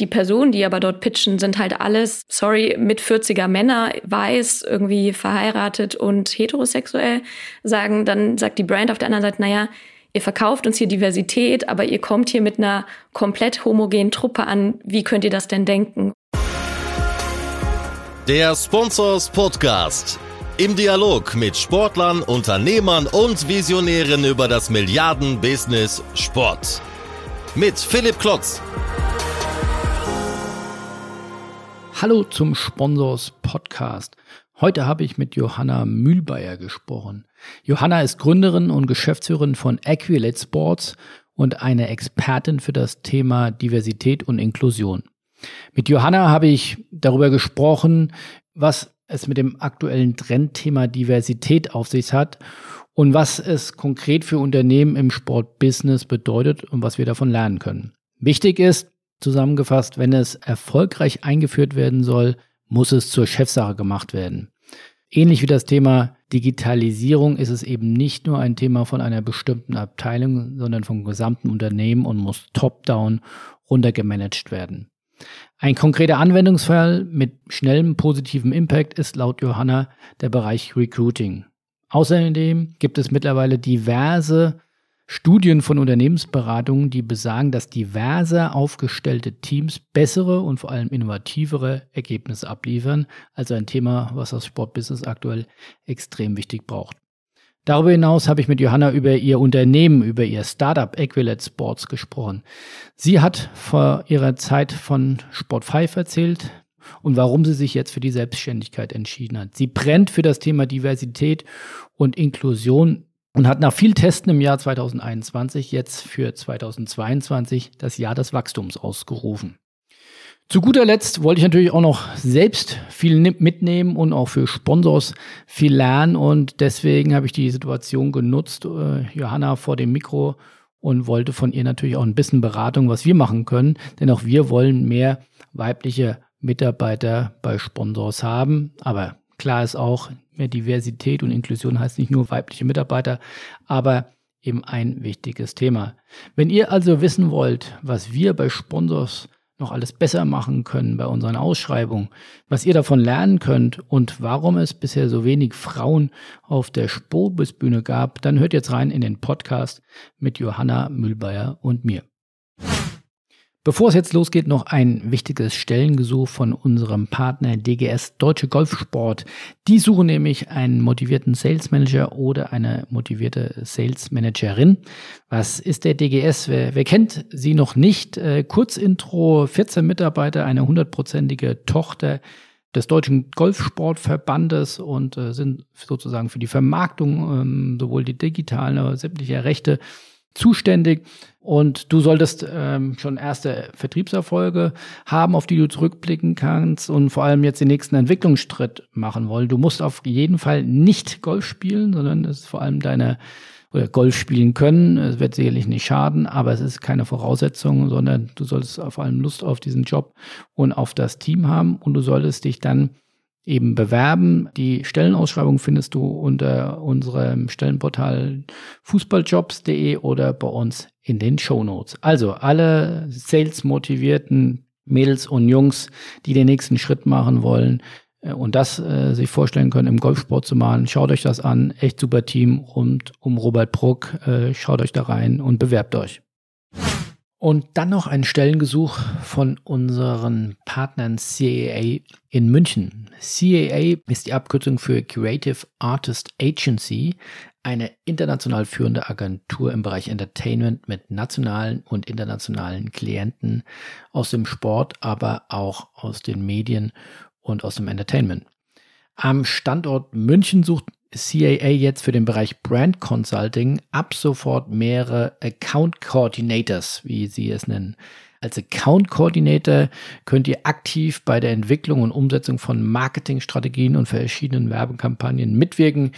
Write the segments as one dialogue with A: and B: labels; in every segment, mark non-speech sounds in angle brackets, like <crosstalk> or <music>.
A: Die Personen, die aber dort pitchen, sind halt alles, sorry, mit 40er Männer, weiß, irgendwie verheiratet und heterosexuell, sagen, dann sagt die Brand auf der anderen Seite, naja, ihr verkauft uns hier Diversität, aber ihr kommt hier mit einer komplett homogenen Truppe an. Wie könnt ihr das denn denken?
B: Der Sponsors Podcast. Im Dialog mit Sportlern, Unternehmern und Visionären über das Milliarden-Business Sport. Mit Philipp Klotz.
C: Hallo zum Sponsors Podcast. Heute habe ich mit Johanna Mühlbayer gesprochen. Johanna ist Gründerin und Geschäftsführerin von Equilate Sports und eine Expertin für das Thema Diversität und Inklusion. Mit Johanna habe ich darüber gesprochen, was es mit dem aktuellen Trendthema Diversität auf sich hat und was es konkret für Unternehmen im Sportbusiness bedeutet und was wir davon lernen können. Wichtig ist, zusammengefasst, wenn es erfolgreich eingeführt werden soll, muss es zur Chefsache gemacht werden. Ähnlich wie das Thema Digitalisierung ist es eben nicht nur ein Thema von einer bestimmten Abteilung, sondern vom gesamten Unternehmen und muss top-down runtergemanagt werden. Ein konkreter Anwendungsfall mit schnellem positiven Impact ist laut Johanna der Bereich Recruiting. Außerdem gibt es mittlerweile diverse Studien von Unternehmensberatungen, die besagen, dass diverse aufgestellte Teams bessere und vor allem innovativere Ergebnisse abliefern. Also ein Thema, was das Sportbusiness aktuell extrem wichtig braucht. Darüber hinaus habe ich mit Johanna über ihr Unternehmen, über ihr Startup Equilet Sports gesprochen. Sie hat vor ihrer Zeit von Sport 5 erzählt und warum sie sich jetzt für die Selbstständigkeit entschieden hat. Sie brennt für das Thema Diversität und Inklusion und hat nach viel Testen im Jahr 2021 jetzt für 2022 das Jahr des Wachstums ausgerufen. Zu guter Letzt wollte ich natürlich auch noch selbst viel mitnehmen und auch für Sponsors viel lernen und deswegen habe ich die Situation genutzt, äh, Johanna vor dem Mikro und wollte von ihr natürlich auch ein bisschen Beratung, was wir machen können, denn auch wir wollen mehr weibliche Mitarbeiter bei Sponsors haben, aber klar ist auch, mehr Diversität und Inklusion heißt nicht nur weibliche Mitarbeiter, aber eben ein wichtiges Thema. Wenn ihr also wissen wollt, was wir bei Sponsors noch alles besser machen können bei unseren Ausschreibungen, was ihr davon lernen könnt und warum es bisher so wenig Frauen auf der Spobisbühne gab, dann hört jetzt rein in den Podcast mit Johanna Mühlbayer und mir. Bevor es jetzt losgeht, noch ein wichtiges Stellengesuch von unserem Partner DGS Deutsche Golfsport. Die suchen nämlich einen motivierten Sales Manager oder eine motivierte Sales Managerin. Was ist der DGS? Wer, wer kennt sie noch nicht? Äh, Kurzintro, 14 Mitarbeiter, eine hundertprozentige Tochter des Deutschen Golfsportverbandes und äh, sind sozusagen für die Vermarktung ähm, sowohl die digitalen, aber sämtliche Rechte zuständig und du solltest ähm, schon erste Vertriebserfolge haben, auf die du zurückblicken kannst und vor allem jetzt den nächsten Entwicklungsschritt machen wollen. Du musst auf jeden Fall nicht Golf spielen, sondern es ist vor allem deine oder Golf spielen können. Es wird sicherlich nicht schaden, aber es ist keine Voraussetzung, sondern du solltest vor allem Lust auf diesen Job und auf das Team haben und du solltest dich dann eben bewerben. Die Stellenausschreibung findest du unter unserem Stellenportal fußballjobs.de oder bei uns in den Show Notes. Also alle sales-motivierten Mädels und Jungs, die den nächsten Schritt machen wollen äh, und das äh, sich vorstellen können, im Golfsport zu machen, schaut euch das an. Echt super Team rund um Robert Bruck. Äh, schaut euch da rein und bewerbt euch. Und dann noch ein Stellengesuch von unseren Partnern CAA in München. CAA ist die Abkürzung für Creative Artist Agency, eine international führende Agentur im Bereich Entertainment mit nationalen und internationalen Klienten aus dem Sport, aber auch aus den Medien und aus dem Entertainment. Am Standort München sucht CAA jetzt für den Bereich Brand Consulting ab sofort mehrere Account Coordinators, wie sie es nennen. Als Account Coordinator könnt ihr aktiv bei der Entwicklung und Umsetzung von Marketingstrategien und verschiedenen Werbekampagnen mitwirken,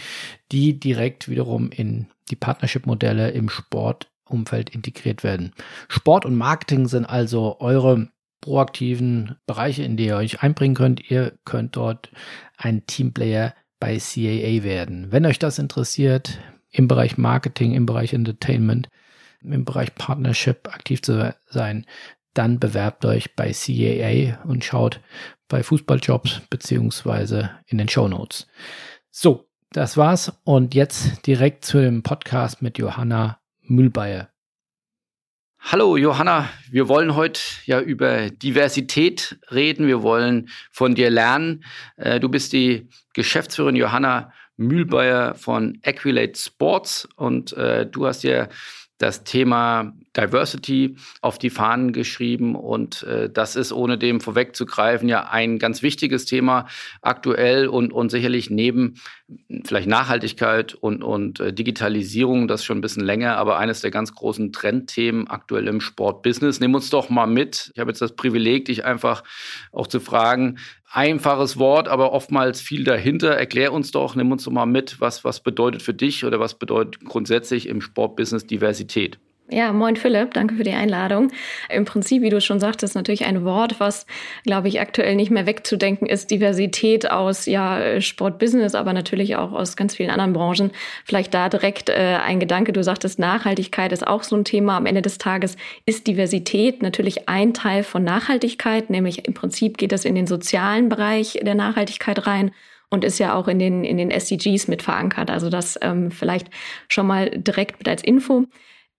C: die direkt wiederum in die Partnership-Modelle im Sportumfeld integriert werden. Sport und Marketing sind also eure proaktiven Bereiche, in die ihr euch einbringen könnt. Ihr könnt dort ein Teamplayer bei CAA werden. Wenn euch das interessiert, im Bereich Marketing, im Bereich Entertainment, im Bereich Partnership aktiv zu sein,
D: dann bewerbt euch bei CAA und schaut bei Fußballjobs beziehungsweise in den Show. So, das war's und jetzt direkt zu dem Podcast mit Johanna Mühlbayer.
C: Hallo Johanna, wir wollen heute ja über Diversität reden. Wir wollen von dir lernen. Äh, du bist die Geschäftsführerin Johanna Mühlbayer von Equilate Sports und äh, du hast ja das Thema Diversity auf die Fahnen geschrieben. Und äh, das ist, ohne dem vorwegzugreifen, ja ein ganz wichtiges Thema aktuell und, und sicherlich neben vielleicht Nachhaltigkeit und, und äh, Digitalisierung, das schon ein bisschen länger, aber eines der ganz großen Trendthemen aktuell im Sportbusiness. Nimm uns doch mal mit. Ich habe jetzt das Privileg, dich einfach auch zu fragen, einfaches Wort, aber oftmals viel dahinter. Erklär uns doch, nimm uns doch mal mit, was, was bedeutet für dich oder was bedeutet grundsätzlich im Sportbusiness Diversität?
A: Ja, moin Philipp, danke für die Einladung. Im Prinzip, wie du schon sagtest, natürlich ein Wort, was, glaube ich, aktuell nicht mehr wegzudenken ist. Diversität aus ja, Sportbusiness, aber natürlich auch aus ganz vielen anderen Branchen. Vielleicht da direkt äh, ein Gedanke. Du sagtest, Nachhaltigkeit ist auch so ein Thema. Am Ende des Tages ist Diversität natürlich ein Teil von Nachhaltigkeit, nämlich im Prinzip geht es in den sozialen Bereich der Nachhaltigkeit rein und ist ja auch in den, in den SDGs mit verankert. Also das ähm, vielleicht schon mal direkt mit als Info.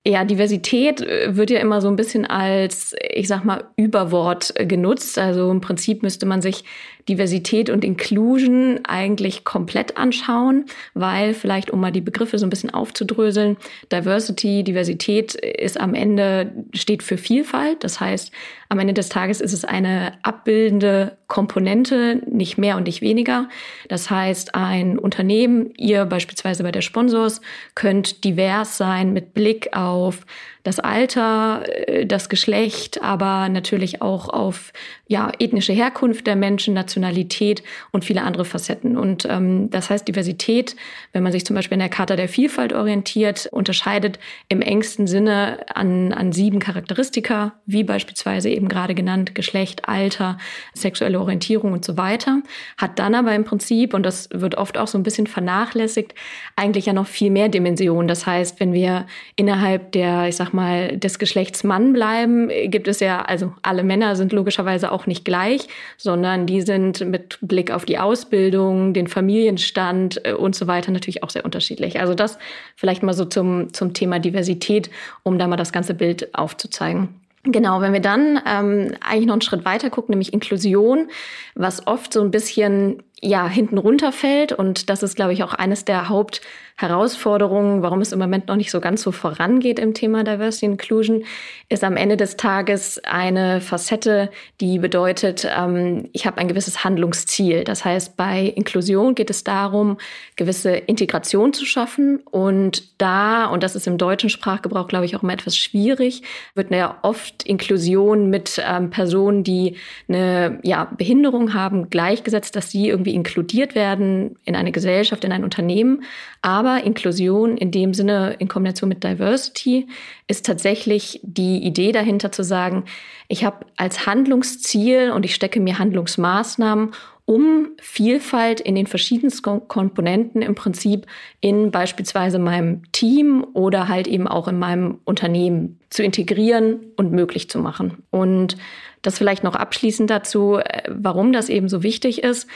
A: Ja, Diversität äh, wird ja immer so ein bisschen als, ich sag mal, Überwort äh, genutzt. Also im Prinzip müsste man sich Diversität und Inclusion eigentlich komplett anschauen, weil vielleicht, um mal die Begriffe so ein bisschen aufzudröseln, Diversity, Diversität ist am Ende, steht für Vielfalt. Das heißt, am Ende des Tages ist es eine abbildende Komponente, nicht mehr und nicht weniger. Das heißt, ein Unternehmen, ihr beispielsweise bei der Sponsors, könnt divers sein mit Blick auf das Alter, äh, das Geschlecht, aber natürlich auch auf ja, ethnische Herkunft der Menschen, Nationalität und viele andere Facetten. Und ähm, das heißt, Diversität, wenn man sich zum Beispiel in der Charta der Vielfalt orientiert, unterscheidet im engsten Sinne an, an sieben Charakteristika, wie beispielsweise eben gerade genannt Geschlecht, Alter, sexuelle Orientierung und so weiter, hat dann aber im Prinzip, und das wird oft auch so ein bisschen vernachlässigt, eigentlich ja noch viel mehr Dimensionen. Das heißt, wenn wir innerhalb der, ich sag mal, des Geschlechts Mann bleiben, gibt es ja, also alle Männer sind logischerweise auch nicht gleich, sondern die sind mit Blick auf die Ausbildung, den Familienstand äh, und so weiter natürlich auch sehr unterschiedlich. Also das vielleicht mal so zum, zum Thema Diversität, um da mal das ganze Bild aufzuzeigen. Genau, wenn wir dann ähm, eigentlich noch einen Schritt weiter gucken, nämlich Inklusion, was oft so ein bisschen ja hinten runterfällt und das ist, glaube ich, auch eines der Haupt Herausforderungen, warum es im Moment noch nicht so ganz so vorangeht im Thema Diversity Inclusion, ist am Ende des Tages eine Facette, die bedeutet, ähm, ich habe ein gewisses Handlungsziel. Das heißt, bei Inklusion geht es darum, gewisse Integration zu schaffen. Und da, und das ist im deutschen Sprachgebrauch, glaube ich, auch immer etwas schwierig, wird ja oft Inklusion mit ähm, Personen, die eine ja, Behinderung haben, gleichgesetzt, dass sie irgendwie inkludiert werden in eine Gesellschaft, in ein Unternehmen. Aber Inklusion in dem Sinne in Kombination mit Diversity ist tatsächlich die Idee dahinter zu sagen, ich habe als Handlungsziel und ich stecke mir Handlungsmaßnahmen, um Vielfalt in den verschiedensten Komponenten im Prinzip in beispielsweise meinem Team oder halt eben auch in meinem Unternehmen zu integrieren und möglich zu machen. Und das vielleicht noch abschließend dazu, äh, warum das eben so wichtig ist.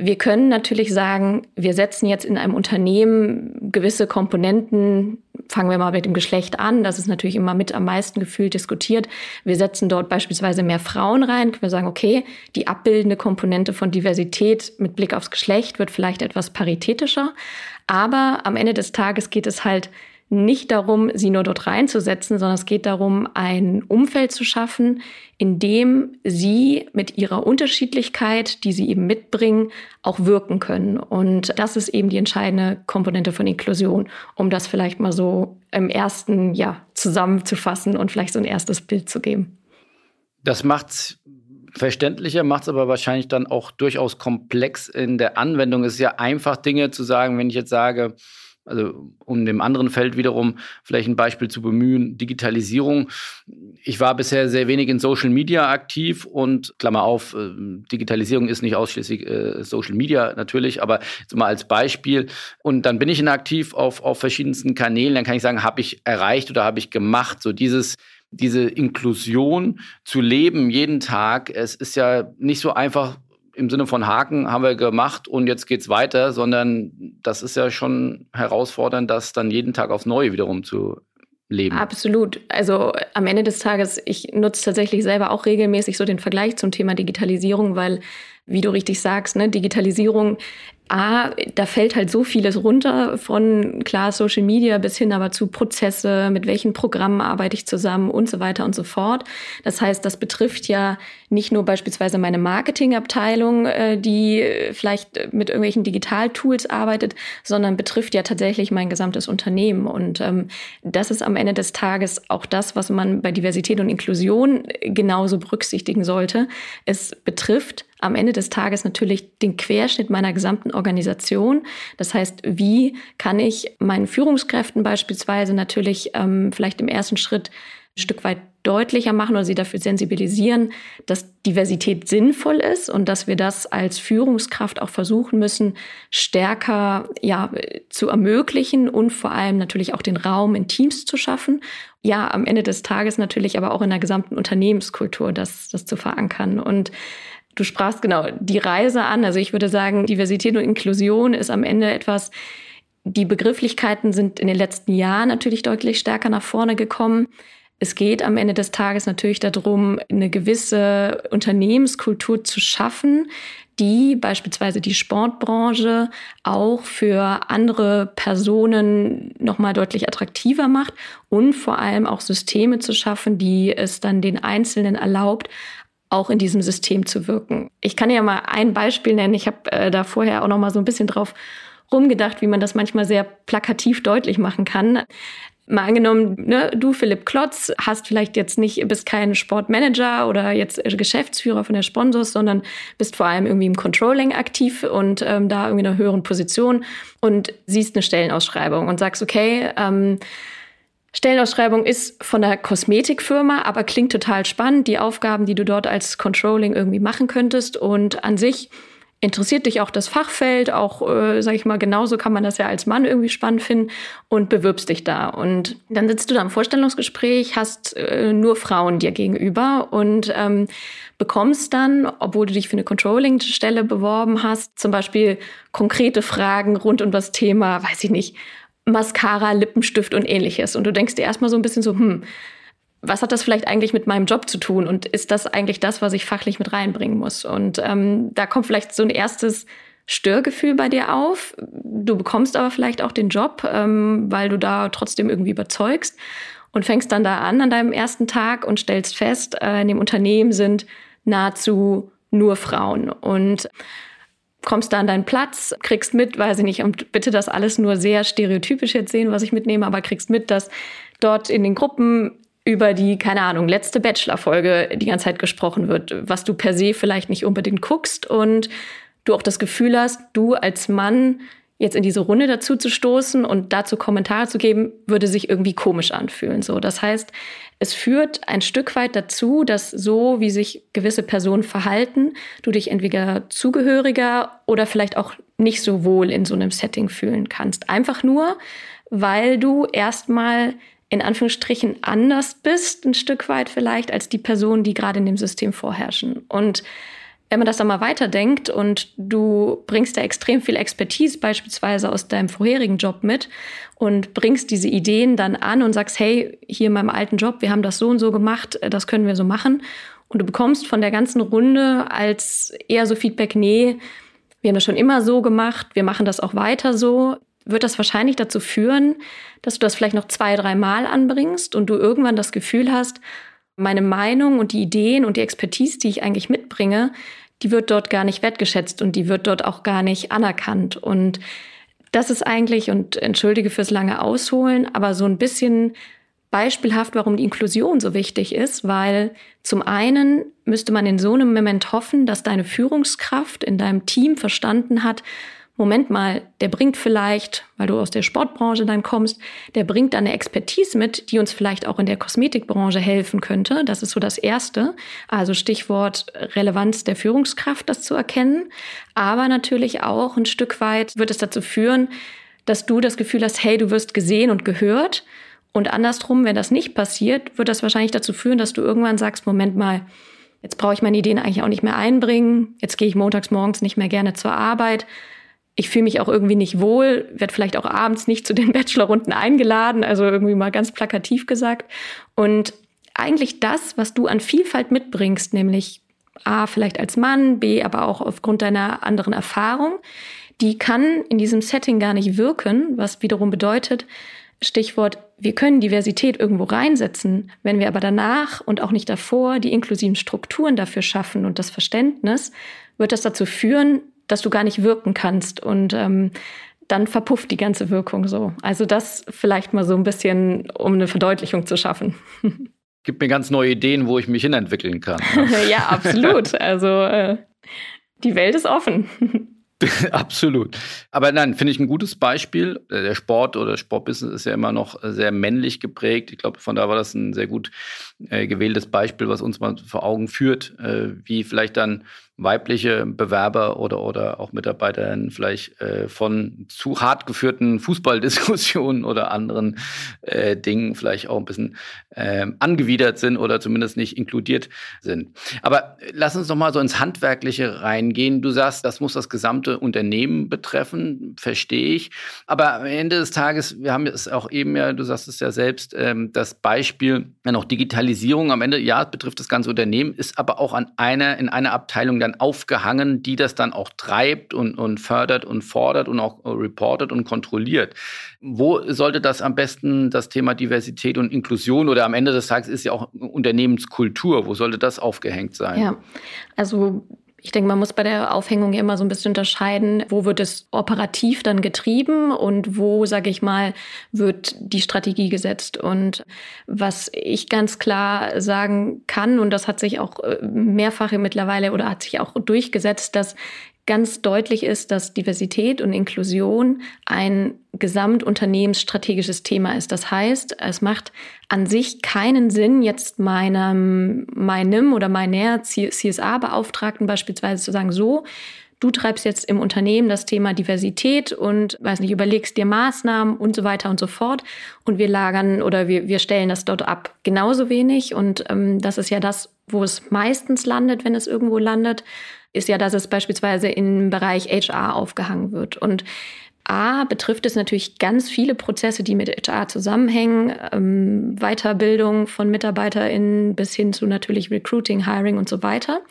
A: Wir können natürlich sagen, wir setzen jetzt in einem Unternehmen gewisse Komponenten, fangen wir mal mit dem Geschlecht an, das ist natürlich immer mit am meisten gefühlt diskutiert. Wir setzen dort beispielsweise mehr Frauen rein, können wir sagen, okay, die abbildende Komponente von Diversität mit Blick aufs Geschlecht wird vielleicht etwas paritätischer, aber am Ende des Tages geht es halt nicht darum, sie nur dort reinzusetzen, sondern es geht darum, ein Umfeld zu schaffen, in dem sie mit ihrer Unterschiedlichkeit, die sie eben mitbringen, auch wirken können. Und das ist eben die entscheidende Komponente von Inklusion, um das vielleicht mal so im ersten Jahr zusammenzufassen und vielleicht so ein erstes Bild zu geben.
C: Das macht's verständlicher, macht es aber wahrscheinlich dann auch durchaus komplex in der Anwendung. Es ist ja einfach, Dinge zu sagen, wenn ich jetzt sage, also um dem anderen Feld wiederum vielleicht ein Beispiel zu bemühen, Digitalisierung. Ich war bisher sehr wenig in Social Media aktiv und Klammer auf, äh, Digitalisierung ist nicht ausschließlich äh, Social Media natürlich, aber jetzt mal als Beispiel. Und dann bin ich inaktiv auf, auf verschiedensten Kanälen, dann kann ich sagen, habe ich erreicht oder habe ich gemacht. So dieses diese Inklusion zu leben jeden Tag. Es ist ja nicht so einfach im Sinne von Haken haben wir gemacht und jetzt geht's weiter, sondern das ist ja schon herausfordernd, das dann jeden Tag aufs Neue wiederum zu leben.
A: Absolut. Also am Ende des Tages, ich nutze tatsächlich selber auch regelmäßig so den Vergleich zum Thema Digitalisierung, weil, wie du richtig sagst, ne, Digitalisierung A, da fällt halt so vieles runter von klar Social Media bis hin aber zu Prozesse, mit welchen Programmen arbeite ich zusammen und so weiter und so fort. Das heißt, das betrifft ja nicht nur beispielsweise meine Marketingabteilung, äh, die vielleicht mit irgendwelchen Digitaltools arbeitet, sondern betrifft ja tatsächlich mein gesamtes Unternehmen. Und ähm, das ist am Ende des Tages auch das, was man bei Diversität und Inklusion genauso berücksichtigen sollte. Es betrifft am Ende des Tages natürlich den Querschnitt meiner gesamten Organisation. Das heißt, wie kann ich meinen Führungskräften beispielsweise natürlich ähm, vielleicht im ersten Schritt ein Stück weit deutlicher machen oder sie dafür sensibilisieren, dass Diversität sinnvoll ist und dass wir das als Führungskraft auch versuchen müssen, stärker ja, zu ermöglichen und vor allem natürlich auch den Raum in Teams zu schaffen. Ja, am Ende des Tages natürlich aber auch in der gesamten Unternehmenskultur das, das zu verankern. Und Du sprachst genau die Reise an. Also ich würde sagen, Diversität und Inklusion ist am Ende etwas, die Begrifflichkeiten sind in den letzten Jahren natürlich deutlich stärker nach vorne gekommen. Es geht am Ende des Tages natürlich darum, eine gewisse Unternehmenskultur zu schaffen, die beispielsweise die Sportbranche auch für andere Personen nochmal deutlich attraktiver macht und vor allem auch Systeme zu schaffen, die es dann den Einzelnen erlaubt, auch in diesem System zu wirken. Ich kann ja mal ein Beispiel nennen. Ich habe äh, da vorher auch noch mal so ein bisschen drauf rumgedacht, wie man das manchmal sehr plakativ deutlich machen kann. Mal angenommen, ne, du Philipp Klotz hast vielleicht jetzt nicht, bist kein Sportmanager oder jetzt Geschäftsführer von der Sponsors, sondern bist vor allem irgendwie im Controlling aktiv und ähm, da irgendwie in einer höheren Position und siehst eine Stellenausschreibung und sagst, okay, ähm, Stellenausschreibung ist von der Kosmetikfirma, aber klingt total spannend, die Aufgaben, die du dort als Controlling irgendwie machen könntest. Und an sich interessiert dich auch das Fachfeld, auch, äh, sag ich mal, genauso kann man das ja als Mann irgendwie spannend finden und bewirbst dich da. Und dann sitzt du da im Vorstellungsgespräch, hast äh, nur Frauen dir gegenüber und ähm, bekommst dann, obwohl du dich für eine Controlling-Stelle beworben hast, zum Beispiel konkrete Fragen rund um das Thema, weiß ich nicht, Mascara, Lippenstift und ähnliches. Und du denkst dir erstmal so ein bisschen so, hm, was hat das vielleicht eigentlich mit meinem Job zu tun? Und ist das eigentlich das, was ich fachlich mit reinbringen muss? Und ähm, da kommt vielleicht so ein erstes Störgefühl bei dir auf. Du bekommst aber vielleicht auch den Job, ähm, weil du da trotzdem irgendwie überzeugst und fängst dann da an an deinem ersten Tag und stellst fest, äh, in dem Unternehmen sind nahezu nur Frauen. Und kommst da an deinen Platz, kriegst mit, weiß ich nicht, und bitte das alles nur sehr stereotypisch jetzt sehen, was ich mitnehme, aber kriegst mit, dass dort in den Gruppen über die, keine Ahnung, letzte Bachelor-Folge die ganze Zeit gesprochen wird, was du per se vielleicht nicht unbedingt guckst und du auch das Gefühl hast, du als Mann jetzt in diese Runde dazu zu stoßen und dazu Kommentare zu geben, würde sich irgendwie komisch anfühlen. So, das heißt, es führt ein Stück weit dazu, dass so wie sich gewisse Personen verhalten, du dich entweder zugehöriger oder vielleicht auch nicht so wohl in so einem Setting fühlen kannst. Einfach nur, weil du erstmal in Anführungsstrichen anders bist, ein Stück weit vielleicht, als die Personen, die gerade in dem System vorherrschen. Und wenn man das dann mal weiterdenkt und du bringst da extrem viel Expertise beispielsweise aus deinem vorherigen Job mit und bringst diese Ideen dann an und sagst, hey, hier in meinem alten Job, wir haben das so und so gemacht, das können wir so machen. Und du bekommst von der ganzen Runde als eher so Feedback, nee, wir haben das schon immer so gemacht, wir machen das auch weiter so, wird das wahrscheinlich dazu führen, dass du das vielleicht noch zwei, drei Mal anbringst und du irgendwann das Gefühl hast, meine Meinung und die Ideen und die Expertise, die ich eigentlich mitbringe, die wird dort gar nicht wertgeschätzt und die wird dort auch gar nicht anerkannt. Und das ist eigentlich, und entschuldige fürs lange Ausholen, aber so ein bisschen beispielhaft, warum die Inklusion so wichtig ist, weil zum einen müsste man in so einem Moment hoffen, dass deine Führungskraft in deinem Team verstanden hat, Moment mal, der bringt vielleicht, weil du aus der Sportbranche dann kommst, der bringt eine Expertise mit, die uns vielleicht auch in der Kosmetikbranche helfen könnte. Das ist so das Erste. Also Stichwort Relevanz der Führungskraft, das zu erkennen. Aber natürlich auch ein Stück weit wird es dazu führen, dass du das Gefühl hast, hey, du wirst gesehen und gehört Und andersrum, wenn das nicht passiert, wird das wahrscheinlich dazu führen, dass du irgendwann sagst, Moment mal, jetzt brauche ich meine Ideen eigentlich auch nicht mehr einbringen, jetzt gehe ich montags morgens nicht mehr gerne zur Arbeit. Ich fühle mich auch irgendwie nicht wohl, werde vielleicht auch abends nicht zu den <laughs> Bachelorrunden eingeladen, also irgendwie mal ganz plakativ gesagt. Und eigentlich das, was du an Vielfalt mitbringst, nämlich A, vielleicht als Mann, B, aber auch aufgrund deiner anderen Erfahrung, die kann in diesem Setting gar nicht wirken, was wiederum bedeutet, Stichwort, wir können Diversität irgendwo reinsetzen, wenn wir aber danach und auch nicht davor die inklusiven Strukturen dafür schaffen und das Verständnis, wird das dazu führen, dass du gar nicht wirken kannst und ähm, dann verpufft die ganze Wirkung so. Also das vielleicht mal so ein bisschen, um eine Verdeutlichung zu schaffen. <laughs>
C: Gibt mir ganz neue Ideen, wo ich mich hinentwickeln kann. <laughs>
A: ja, absolut. Also äh, die Welt ist offen. <laughs>
C: Absolut. Aber nein, finde ich ein gutes Beispiel. Der Sport oder Sportbusiness ist ja immer noch sehr männlich geprägt. Ich glaube, von da war das ein sehr gut äh, gewähltes Beispiel, was uns mal vor Augen führt, äh, wie vielleicht dann weibliche Bewerber oder, oder auch Mitarbeiterinnen vielleicht äh, von zu hart geführten Fußballdiskussionen oder anderen äh, Dingen vielleicht auch ein bisschen äh, angewidert sind oder zumindest nicht inkludiert sind. Aber lass uns noch mal so ins Handwerkliche reingehen. Du sagst, das muss das gesamte Unternehmen betreffen, verstehe ich. Aber am Ende des Tages, wir haben es auch eben ja, du sagst es ja selbst, ähm, das Beispiel, wenn auch Digitalisierung am Ende, ja, betrifft das ganze Unternehmen, ist aber auch an einer, in einer Abteilung dann aufgehangen, die das dann auch treibt und, und fördert und fordert und auch reportet und kontrolliert. Wo sollte das am besten das Thema Diversität und Inklusion oder am Ende des Tages ist ja auch Unternehmenskultur, wo sollte das aufgehängt sein?
A: Ja, also ich denke, man muss bei der Aufhängung immer so ein bisschen unterscheiden, wo wird es operativ dann getrieben und wo, sage ich mal, wird die Strategie gesetzt. Und was ich ganz klar sagen kann, und das hat sich auch äh, mehrfach mittlerweile oder hat sich auch durchgesetzt, dass ganz deutlich ist, dass Diversität und Inklusion ein gesamtunternehmensstrategisches Thema ist. Das heißt, es macht an sich keinen Sinn, jetzt meinem, meinem oder meiner CSA-Beauftragten beispielsweise zu sagen, so, du treibst jetzt im Unternehmen das Thema Diversität und, weiß nicht, überlegst dir Maßnahmen und so weiter und so fort. Und wir lagern oder wir, wir stellen das dort ab. Genauso wenig. Und ähm, das ist ja das, wo es meistens landet, wenn es irgendwo landet ist ja, dass es beispielsweise im Bereich HR aufgehangen wird. Und A betrifft es natürlich ganz viele Prozesse, die mit HR zusammenhängen, ähm, Weiterbildung von MitarbeiterInnen bis hin zu natürlich Recruiting, Hiring und so weiter.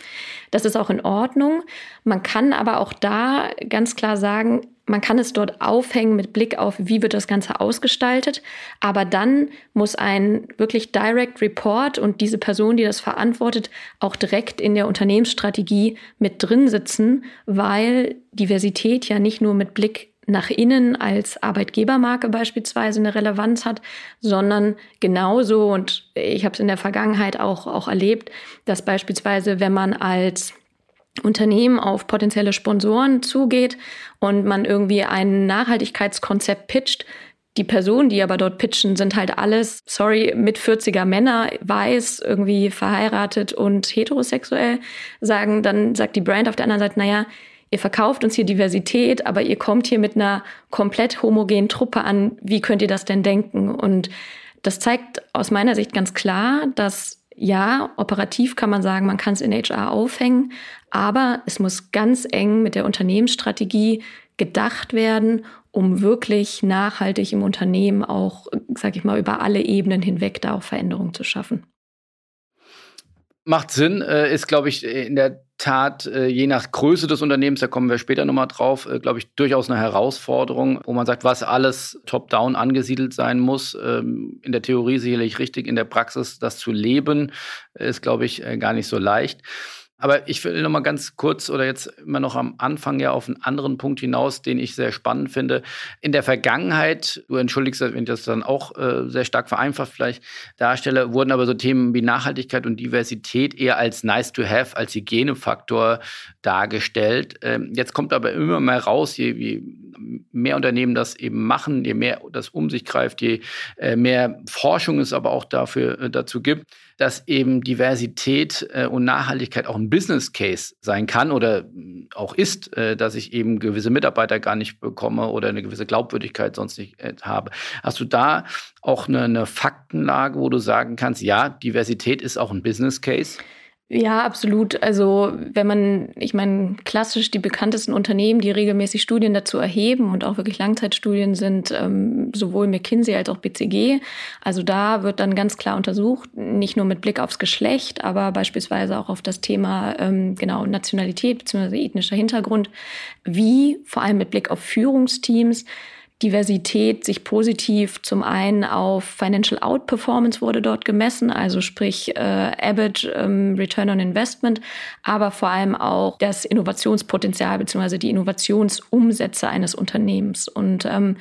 A: Das ist auch in Ordnung. Man kann aber auch da ganz klar sagen, man kann es dort aufhängen mit Blick auf, wie wird das Ganze ausgestaltet. Aber dann muss ein wirklich Direct Report und diese Person, die das verantwortet, auch direkt in der Unternehmensstrategie mit drin sitzen, weil Diversität ja nicht nur mit Blick nach innen als Arbeitgebermarke beispielsweise eine Relevanz hat, sondern genauso, und ich habe es in der Vergangenheit auch, auch erlebt, dass beispielsweise, wenn man als Unternehmen auf potenzielle Sponsoren zugeht und man irgendwie ein Nachhaltigkeitskonzept pitcht, die Personen, die aber dort pitchen, sind halt alles, sorry, mit 40er Männer, weiß, irgendwie verheiratet und heterosexuell, sagen, dann sagt die Brand auf der anderen Seite, naja, ihr verkauft uns hier Diversität, aber ihr kommt hier mit einer komplett homogenen Truppe an. Wie könnt ihr das denn denken? Und das zeigt aus meiner Sicht ganz klar, dass ja, operativ kann man sagen, man kann es in HR aufhängen, aber es muss ganz eng mit der Unternehmensstrategie gedacht werden, um wirklich nachhaltig im Unternehmen auch, sag ich mal, über alle Ebenen hinweg da auch Veränderungen zu schaffen.
C: Macht Sinn, äh, ist, glaube ich, in der Tat, äh, je nach Größe des Unternehmens, da kommen wir später nochmal drauf, äh, glaube ich, durchaus eine Herausforderung, wo man sagt, was alles top-down angesiedelt sein muss. Ähm, in der Theorie sicherlich richtig, in der Praxis das zu leben, ist, glaube ich, gar nicht so leicht. Aber ich will noch mal ganz kurz oder jetzt immer noch am Anfang ja auf einen anderen Punkt hinaus, den ich sehr spannend finde. In der Vergangenheit, du entschuldigst, wenn ich das dann auch äh, sehr stark vereinfacht vielleicht darstelle, wurden aber so Themen wie Nachhaltigkeit und Diversität eher als nice to have, als Hygienefaktor dargestellt. Ähm, jetzt kommt aber immer mehr raus, je, je mehr Unternehmen das eben machen, je mehr das um sich greift, je äh, mehr Forschung es aber auch dafür äh, dazu gibt, dass eben Diversität äh, und Nachhaltigkeit auch ein Business Case sein kann oder mm, auch ist, dass ich eben gewisse Mitarbeiter gar nicht bekomme oder eine gewisse Glaubwürdigkeit sonst nicht habe. Hast du da auch eine, eine Faktenlage, wo du sagen kannst, ja, Diversität ist auch ein Business Case?
A: Ja, absolut. Also wenn man, ich meine, klassisch die bekanntesten Unternehmen, die regelmäßig Studien dazu erheben und auch wirklich Langzeitstudien sind ähm, sowohl McKinsey als auch BCG. Also da wird dann ganz klar untersucht, nicht nur mit Blick aufs Geschlecht, aber beispielsweise auch auf das Thema ähm, genau Nationalität bzw. ethnischer Hintergrund, wie vor allem mit Blick auf Führungsteams Diversität sich positiv zum einen auf Financial Outperformance wurde dort gemessen, also sprich äh, Abbott ähm, Return on Investment, aber vor allem auch das Innovationspotenzial bzw. die Innovationsumsätze eines Unternehmens. Und ähm,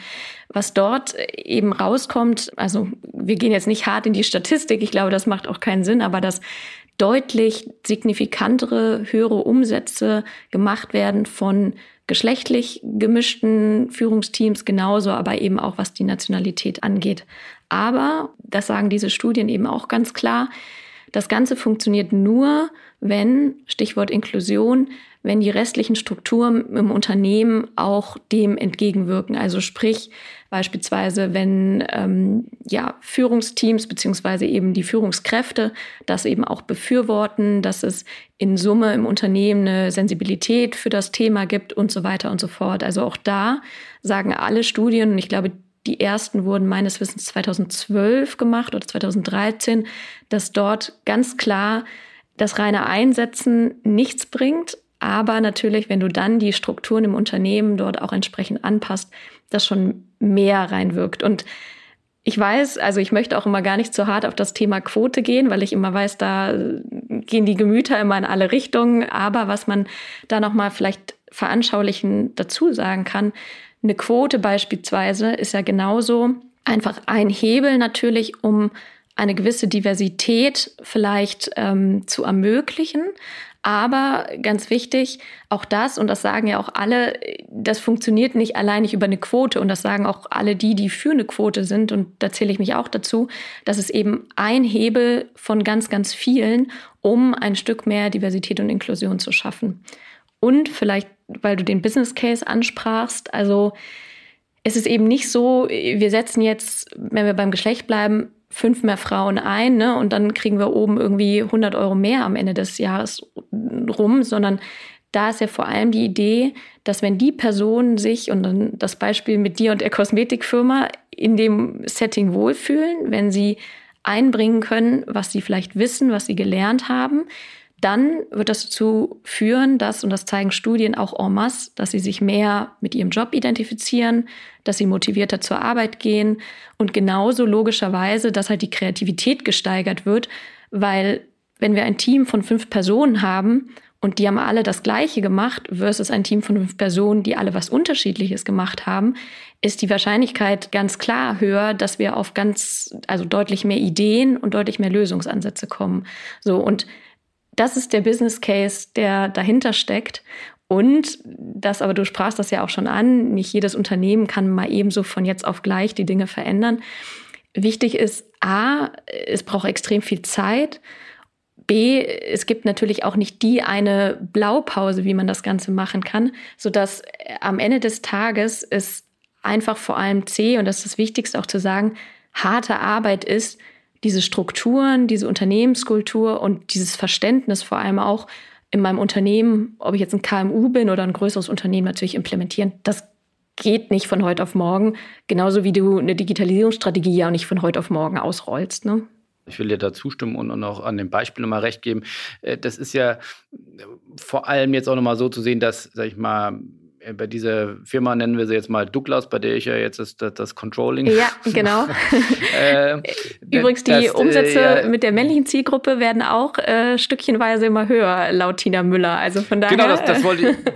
A: was dort eben rauskommt, also wir gehen jetzt nicht hart in die Statistik, ich glaube, das macht auch keinen Sinn, aber dass deutlich signifikantere, höhere Umsätze gemacht werden von geschlechtlich gemischten Führungsteams genauso, aber eben auch was die Nationalität angeht. Aber, das sagen diese Studien eben auch ganz klar, das Ganze funktioniert nur, wenn, Stichwort Inklusion, wenn die restlichen Strukturen im Unternehmen auch dem entgegenwirken. Also sprich beispielsweise, wenn ähm, ja, Führungsteams beziehungsweise eben die Führungskräfte das eben auch befürworten, dass es in Summe im Unternehmen eine Sensibilität für das Thema gibt und so weiter und so fort. Also auch da sagen alle Studien, und ich glaube, die ersten wurden meines Wissens 2012 gemacht oder 2013, dass dort ganz klar das reine Einsetzen nichts bringt, aber natürlich, wenn du dann die Strukturen im Unternehmen dort auch entsprechend anpasst, das schon mehr reinwirkt. Und ich weiß, also ich möchte auch immer gar nicht zu hart auf das Thema Quote gehen, weil ich immer weiß, da gehen die Gemüter immer in alle Richtungen. Aber was man da nochmal vielleicht veranschaulichen dazu sagen kann, eine Quote beispielsweise ist ja genauso einfach ein Hebel natürlich, um eine gewisse Diversität vielleicht ähm, zu ermöglichen. Aber ganz wichtig, auch das, und das sagen ja auch alle, das funktioniert nicht allein nicht über eine Quote. Und das sagen auch alle die, die für eine Quote sind. Und da zähle ich mich auch dazu, dass es eben ein Hebel von ganz, ganz vielen, um ein Stück mehr Diversität und Inklusion zu schaffen. Und vielleicht, weil du den Business Case ansprachst, also es ist eben nicht so, wir setzen jetzt, wenn wir beim Geschlecht bleiben, fünf mehr Frauen ein ne? und dann kriegen wir oben irgendwie 100 Euro mehr am Ende des Jahres rum, sondern da ist ja vor allem die Idee, dass wenn die Personen sich, und dann das Beispiel mit dir und der Kosmetikfirma, in dem Setting wohlfühlen, wenn sie einbringen können, was sie vielleicht wissen, was sie gelernt haben, dann wird das dazu führen, dass, und das zeigen Studien auch en masse, dass sie sich mehr mit ihrem Job identifizieren, dass sie motivierter zur Arbeit gehen und genauso logischerweise, dass halt die Kreativität gesteigert wird, weil wenn wir ein Team von fünf Personen haben und die haben alle das Gleiche gemacht versus ein Team von fünf Personen, die alle was Unterschiedliches gemacht haben, ist die Wahrscheinlichkeit ganz klar höher, dass wir auf ganz, also deutlich mehr Ideen und deutlich mehr Lösungsansätze kommen. So und das ist der Business Case, der dahinter steckt. Und das, aber du sprachst das ja auch schon an, nicht jedes Unternehmen kann mal ebenso von jetzt auf gleich die Dinge verändern. Wichtig ist, A, es braucht extrem viel Zeit. B, es gibt natürlich auch nicht die eine Blaupause, wie man das Ganze machen kann, sodass am Ende des Tages es einfach vor allem C, und das ist das Wichtigste auch zu sagen, harte Arbeit ist, diese Strukturen, diese Unternehmenskultur und dieses Verständnis vor allem auch in meinem Unternehmen, ob ich jetzt ein KMU bin oder ein größeres Unternehmen, natürlich implementieren. Das geht nicht von heute auf morgen, genauso wie du eine Digitalisierungsstrategie ja auch nicht von heute auf morgen ausrollst. Ne?
C: Ich will dir da zustimmen und auch an dem Beispiel nochmal recht geben. Äh, das ist ja vor allem jetzt auch nochmal so zu sehen, dass, sag ich mal, äh, bei dieser Firma nennen wir sie jetzt mal Douglas, bei der ich ja jetzt das, das Controlling.
A: Ja, genau. <laughs> äh, <laughs> Übrigens, die das, Umsätze äh, ja, mit der männlichen Zielgruppe werden auch äh, stückchenweise immer höher, laut Tina Müller. Also von daher.
C: Genau, das, das wollte ich. <laughs>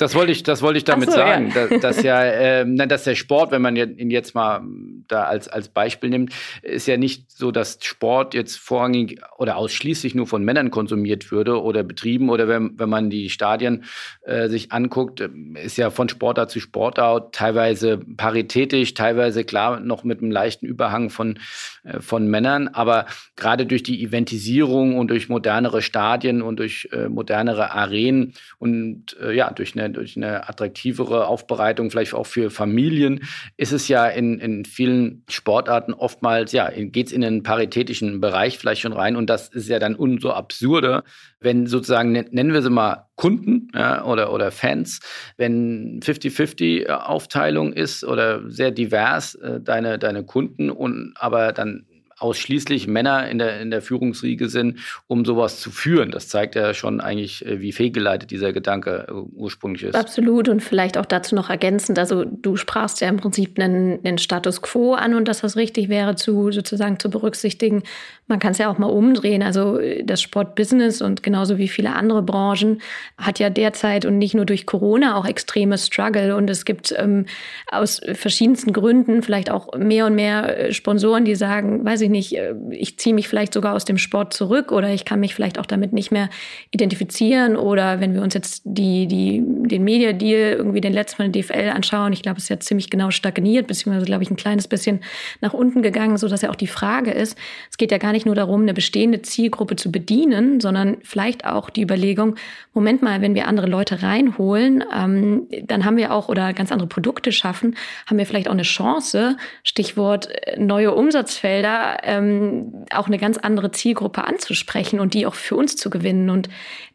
C: Das wollte ich, das wollte ich damit so, sagen, ja. dass, dass ja, äh, dass der Sport, wenn man ihn jetzt mal da als, als Beispiel nimmt, ist ja nicht so, dass Sport jetzt vorrangig oder ausschließlich nur von Männern konsumiert würde oder betrieben oder wenn, wenn man die Stadien äh, sich anguckt, ist ja von Sportart zu Sportart teilweise paritätisch, teilweise klar noch mit einem leichten Überhang von, äh, von Männern, aber gerade durch die Eventisierung und durch modernere Stadien und durch äh, modernere Arenen und äh, ja, durch eine, durch eine attraktivere Aufbereitung, vielleicht auch für Familien, ist es ja in, in vielen Sportarten oftmals, ja, geht es in den paritätischen Bereich vielleicht schon rein. Und das ist ja dann umso absurder, wenn sozusagen, nennen wir sie mal Kunden ja, oder, oder Fans, wenn 50-50 Aufteilung ist oder sehr divers äh, deine, deine Kunden und aber dann ausschließlich Männer in der, in der Führungsriege sind, um sowas zu führen. Das zeigt ja schon eigentlich, äh, wie fehlgeleitet dieser Gedanke äh, ursprünglich ist.
A: Absolut und vielleicht auch dazu noch ergänzend, also du sprachst ja im Prinzip einen, einen Status quo an und dass das richtig wäre zu sozusagen zu berücksichtigen. Man kann es ja auch mal umdrehen. Also äh, das Sportbusiness und genauso wie viele andere Branchen hat ja derzeit und nicht nur durch Corona auch extreme Struggle und es gibt ähm, aus verschiedensten Gründen vielleicht auch mehr und mehr Sponsoren, die sagen, weiß ich ich nicht, äh, ich ziehe mich vielleicht sogar aus dem Sport zurück oder ich kann mich vielleicht auch damit nicht mehr identifizieren. Oder wenn wir uns jetzt die, die, den Media-Deal, irgendwie den letzten Mal DFL anschauen, ich glaube, es ist ja ziemlich genau stagniert, beziehungsweise, glaube ich, ein kleines bisschen nach unten gegangen, so dass ja auch die Frage ist, es geht ja gar nicht nur darum, eine bestehende Zielgruppe zu bedienen, sondern vielleicht auch die Überlegung, Moment mal, wenn wir andere Leute reinholen, ähm, dann haben wir auch oder ganz andere Produkte schaffen, haben wir vielleicht auch eine Chance, Stichwort äh, neue Umsatzfelder, ähm, auch eine ganz andere Zielgruppe anzusprechen und die auch für uns zu gewinnen. Und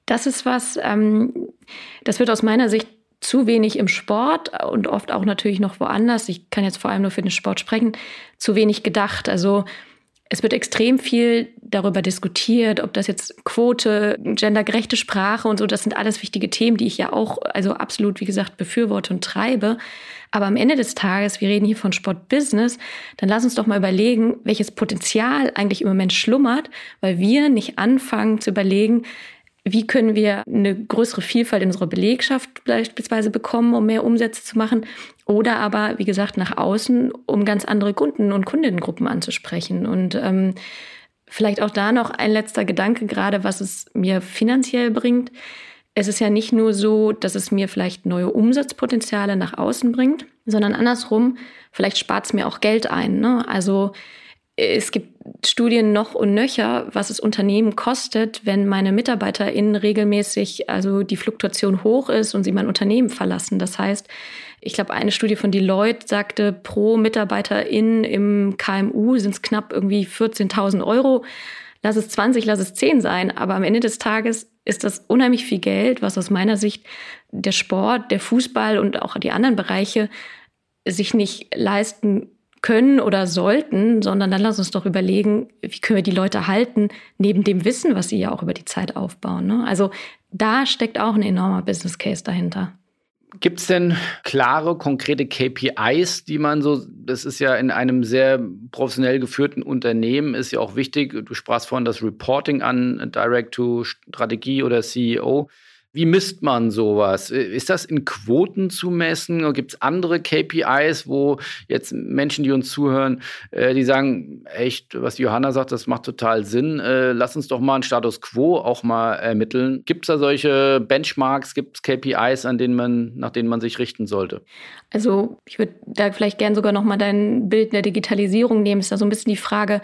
A: das ist was, ähm, das wird aus meiner Sicht zu wenig im Sport und oft auch natürlich noch woanders. Ich kann jetzt vor allem nur für den Sport sprechen, zu wenig gedacht. Also es wird extrem viel darüber diskutiert, ob das jetzt Quote, gendergerechte Sprache und so, das sind alles wichtige Themen, die ich ja auch, also absolut, wie gesagt, befürworte und treibe. Aber am Ende des Tages, wir reden hier von Sportbusiness, dann lass uns doch mal überlegen, welches Potenzial eigentlich im Moment schlummert, weil wir nicht anfangen zu überlegen, wie können wir eine größere Vielfalt in unserer Belegschaft beispielsweise bekommen, um mehr Umsätze zu machen? Oder aber, wie gesagt, nach außen, um ganz andere Kunden und Kundinnengruppen anzusprechen. Und ähm, vielleicht auch da noch ein letzter Gedanke, gerade was es mir finanziell bringt. Es ist ja nicht nur so, dass es mir vielleicht neue Umsatzpotenziale nach außen bringt, sondern andersrum, vielleicht spart es mir auch Geld ein. Ne? Also es gibt Studien noch und nöcher, was es Unternehmen kostet, wenn meine MitarbeiterInnen regelmäßig, also die Fluktuation hoch ist und sie mein Unternehmen verlassen. Das heißt, ich glaube, eine Studie von Deloitte sagte, pro MitarbeiterIn im KMU sind es knapp irgendwie 14.000 Euro. Lass es 20, lass es 10 sein. Aber am Ende des Tages ist das unheimlich viel Geld, was aus meiner Sicht der Sport, der Fußball und auch die anderen Bereiche sich nicht leisten können oder sollten, sondern dann lass uns doch überlegen, wie können wir die Leute halten, neben dem Wissen, was sie ja auch über die Zeit aufbauen. Ne? Also da steckt auch ein enormer Business Case dahinter.
C: Gibt es denn klare, konkrete KPIs, die man so, das ist ja in einem sehr professionell geführten Unternehmen, ist ja auch wichtig. Du sprachst vorhin das Reporting an, Direct to Strategie oder CEO. Wie misst man sowas? Ist das in Quoten zu messen? Gibt es andere KPIs, wo jetzt Menschen, die uns zuhören, äh, die sagen, echt, was Johanna sagt, das macht total Sinn. Äh, lass uns doch mal einen Status quo auch mal ermitteln. Gibt es da solche Benchmarks, gibt es KPIs, an denen man, nach denen man sich richten sollte?
A: Also ich würde da vielleicht gern sogar noch mal dein Bild der Digitalisierung nehmen. Ist da so ein bisschen die Frage,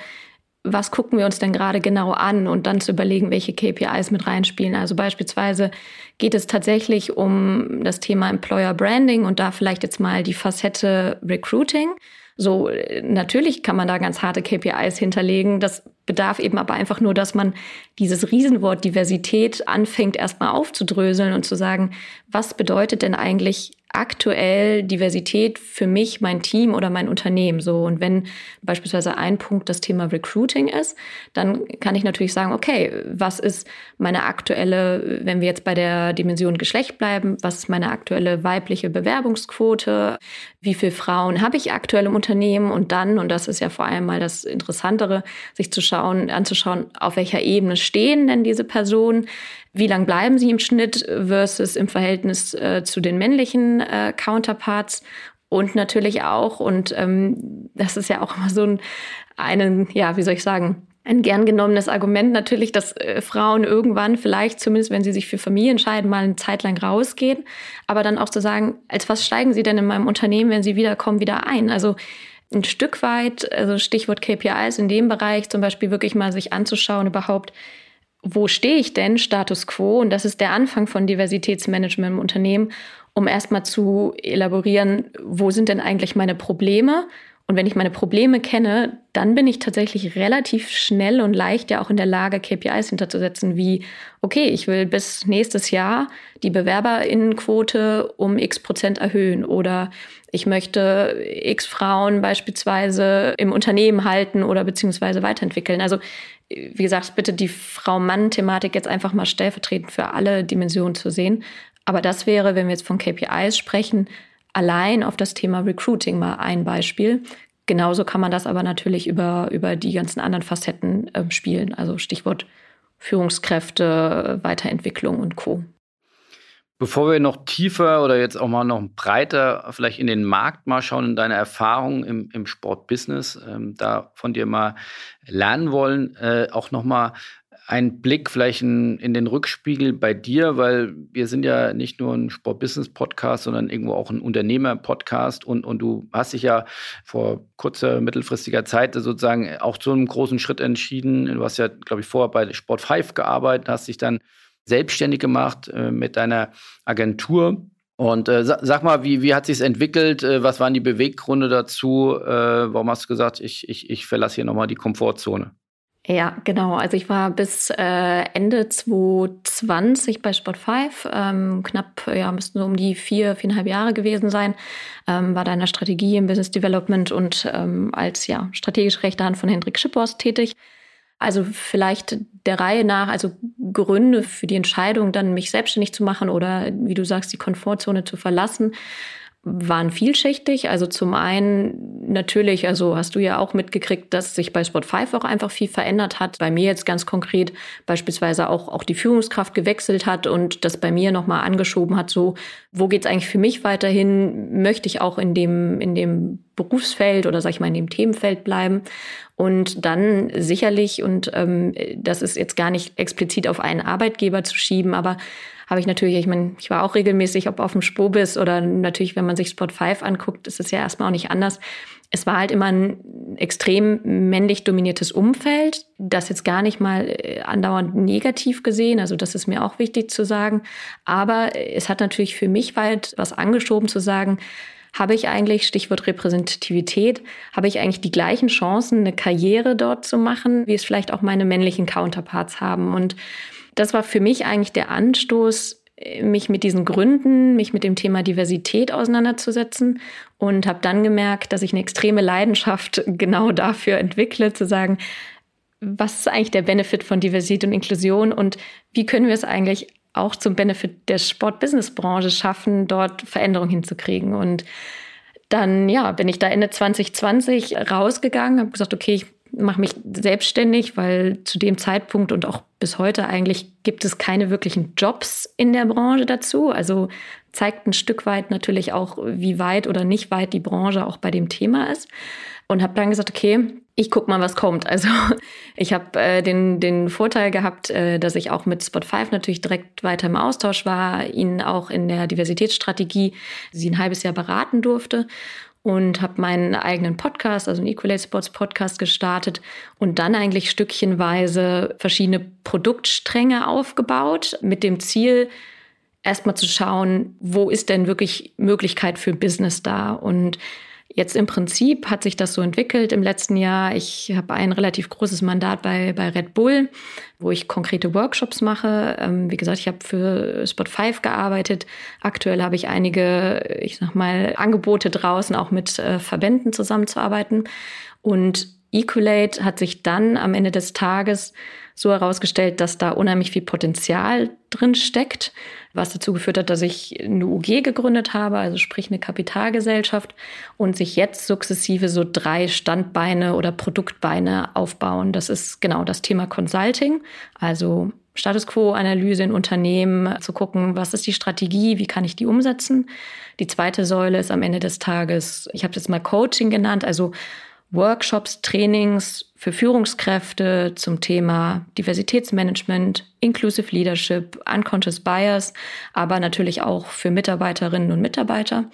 A: was gucken wir uns denn gerade genau an und dann zu überlegen, welche KPIs mit reinspielen. Also beispielsweise geht es tatsächlich um das Thema Employer Branding und da vielleicht jetzt mal die Facette Recruiting. So, natürlich kann man da ganz harte KPIs hinterlegen. Das bedarf eben aber einfach nur, dass man dieses Riesenwort Diversität anfängt erstmal aufzudröseln und zu sagen, was bedeutet denn eigentlich aktuell Diversität für mich, mein Team oder mein Unternehmen so. Und wenn beispielsweise ein Punkt das Thema Recruiting ist, dann kann ich natürlich sagen, okay, was ist meine aktuelle, wenn wir jetzt bei der Dimension Geschlecht bleiben, was ist meine aktuelle weibliche Bewerbungsquote? Wie viele Frauen habe ich aktuell im Unternehmen? Und dann, und das ist ja vor allem mal das Interessantere, sich zu schauen, anzuschauen, auf welcher Ebene stehen denn diese Personen? Wie lang bleiben sie im Schnitt versus im Verhältnis äh, zu den männlichen äh, Counterparts? Und natürlich auch, und ähm, das ist ja auch immer so ein, einen, ja, wie soll ich sagen, ein gern genommenes Argument natürlich, dass äh, Frauen irgendwann vielleicht, zumindest wenn sie sich für Familie entscheiden, mal eine Zeit lang rausgehen. Aber dann auch zu sagen, als was steigen sie denn in meinem Unternehmen, wenn sie wiederkommen, wieder ein? Also ein Stück weit, also Stichwort KPIs in dem Bereich zum Beispiel wirklich mal sich anzuschauen, überhaupt, wo stehe ich denn, Status quo? Und das ist der Anfang von Diversitätsmanagement im Unternehmen, um erstmal zu elaborieren, wo sind denn eigentlich meine Probleme? Und wenn ich meine Probleme kenne, dann bin ich tatsächlich relativ schnell und leicht ja auch in der Lage, KPIs hinterzusetzen, wie, okay, ich will bis nächstes Jahr die Bewerberinnenquote um x Prozent erhöhen oder ich möchte x Frauen beispielsweise im Unternehmen halten oder beziehungsweise weiterentwickeln. Also, wie gesagt, bitte die Frau-Mann-Thematik jetzt einfach mal stellvertretend für alle Dimensionen zu sehen. Aber das wäre, wenn wir jetzt von KPIs sprechen, allein auf das Thema Recruiting mal ein Beispiel. Genauso kann man das aber natürlich über, über die ganzen anderen Facetten äh, spielen. Also Stichwort Führungskräfte, Weiterentwicklung und Co.
C: Bevor wir noch tiefer oder jetzt auch mal noch breiter vielleicht in den Markt mal schauen, in deine Erfahrungen im, im Sportbusiness, ähm, da von dir mal lernen wollen, äh, auch nochmal ein Blick vielleicht in, in, den Rückspiegel bei dir, weil wir sind ja nicht nur ein Sport-Business-Podcast, sondern irgendwo auch ein Unternehmer-Podcast und, und du hast dich ja vor kurzer, mittelfristiger Zeit sozusagen auch zu einem großen Schritt entschieden. Du hast ja, glaube ich, vorher bei Sport 5 gearbeitet, hast dich dann selbstständig gemacht äh, mit deiner Agentur. Und äh, sag mal, wie, wie hat sich entwickelt? Äh, was waren die Beweggründe dazu? Äh, warum hast du gesagt, ich, ich, ich verlasse hier nochmal die Komfortzone?
A: Ja, genau. Also ich war bis äh, Ende 2020 bei Sport 5, ähm, knapp, ja, müssten so um die vier, viereinhalb Jahre gewesen sein, ähm, war da in der Strategie im Business Development und ähm, als ja strategische rechte Hand von Hendrik Schippers tätig. Also vielleicht der Reihe nach, also Gründe für die Entscheidung, dann mich selbstständig zu machen oder wie du sagst, die Komfortzone zu verlassen waren vielschichtig. Also zum einen natürlich, also hast du ja auch mitgekriegt, dass sich bei Sport 5 auch einfach viel verändert hat. Bei mir jetzt ganz konkret beispielsweise auch, auch die Führungskraft gewechselt hat und das bei mir nochmal angeschoben hat, so, wo geht's eigentlich für mich weiterhin? Möchte ich auch in dem, in dem Berufsfeld oder sag ich mal in dem Themenfeld bleiben? Und dann sicherlich, und ähm, das ist jetzt gar nicht explizit auf einen Arbeitgeber zu schieben, aber habe ich natürlich, ich meine, ich war auch regelmäßig, ob auf dem Spobis oder natürlich, wenn man sich Spot 5 anguckt, ist es ja erstmal auch nicht anders. Es war halt immer ein extrem männlich dominiertes Umfeld, das jetzt gar nicht mal äh, andauernd negativ gesehen, also das ist mir auch wichtig zu sagen. Aber es hat natürlich für mich weit was angeschoben zu sagen, habe ich eigentlich, Stichwort Repräsentativität, habe ich eigentlich die gleichen Chancen, eine Karriere dort zu machen, wie es vielleicht auch meine männlichen Counterparts haben. Und das war für mich eigentlich der Anstoß, mich mit diesen Gründen, mich mit dem Thema Diversität auseinanderzusetzen und habe dann gemerkt, dass ich eine extreme Leidenschaft <laughs> genau dafür entwickle, zu sagen, was ist eigentlich der Benefit von Diversität und Inklusion und wie können wir es eigentlich auch zum Benefit der Sport-Business-Branche schaffen, dort Veränderungen hinzukriegen. Und dann, ja, bin ich da Ende 2020 rausgegangen, habe gesagt, okay, ich mache mich selbstständig, weil zu dem Zeitpunkt und auch bis heute eigentlich gibt es keine wirklichen Jobs in der Branche dazu. Also zeigt ein Stück weit natürlich auch, wie weit oder nicht weit die Branche auch bei dem Thema ist. Und habe dann gesagt, okay, ich guck mal, was kommt. Also <laughs> ich habe äh, den, den Vorteil gehabt, äh, dass ich auch mit Spot 5 natürlich direkt weiter im Austausch war, ihnen auch in der Diversitätsstrategie sie ein halbes Jahr beraten durfte und habe meinen eigenen Podcast, also einen Equalate Sports Podcast gestartet und dann eigentlich stückchenweise verschiedene Produktstränge aufgebaut mit dem Ziel, erstmal zu schauen, wo ist denn wirklich Möglichkeit für Business da? Und Jetzt im Prinzip hat sich das so entwickelt im letzten Jahr. Ich habe ein relativ großes Mandat bei, bei Red Bull, wo ich konkrete Workshops mache. Ähm, wie gesagt, ich habe für Spot 5 gearbeitet. Aktuell habe ich einige, ich sag mal, Angebote draußen, auch mit äh, Verbänden zusammenzuarbeiten. Und Ecolate hat sich dann am Ende des Tages so herausgestellt, dass da unheimlich viel Potenzial drin steckt was dazu geführt hat, dass ich eine UG gegründet habe, also sprich eine Kapitalgesellschaft und sich jetzt sukzessive so drei Standbeine oder Produktbeine aufbauen. Das ist genau das Thema Consulting, also Status Quo-Analyse in Unternehmen, zu gucken, was ist die Strategie, wie kann ich die umsetzen. Die zweite Säule ist am Ende des Tages, ich habe es jetzt mal Coaching genannt, also Workshops, Trainings für Führungskräfte zum Thema Diversitätsmanagement, Inclusive Leadership, Unconscious Bias, aber natürlich auch für Mitarbeiterinnen und Mitarbeiter.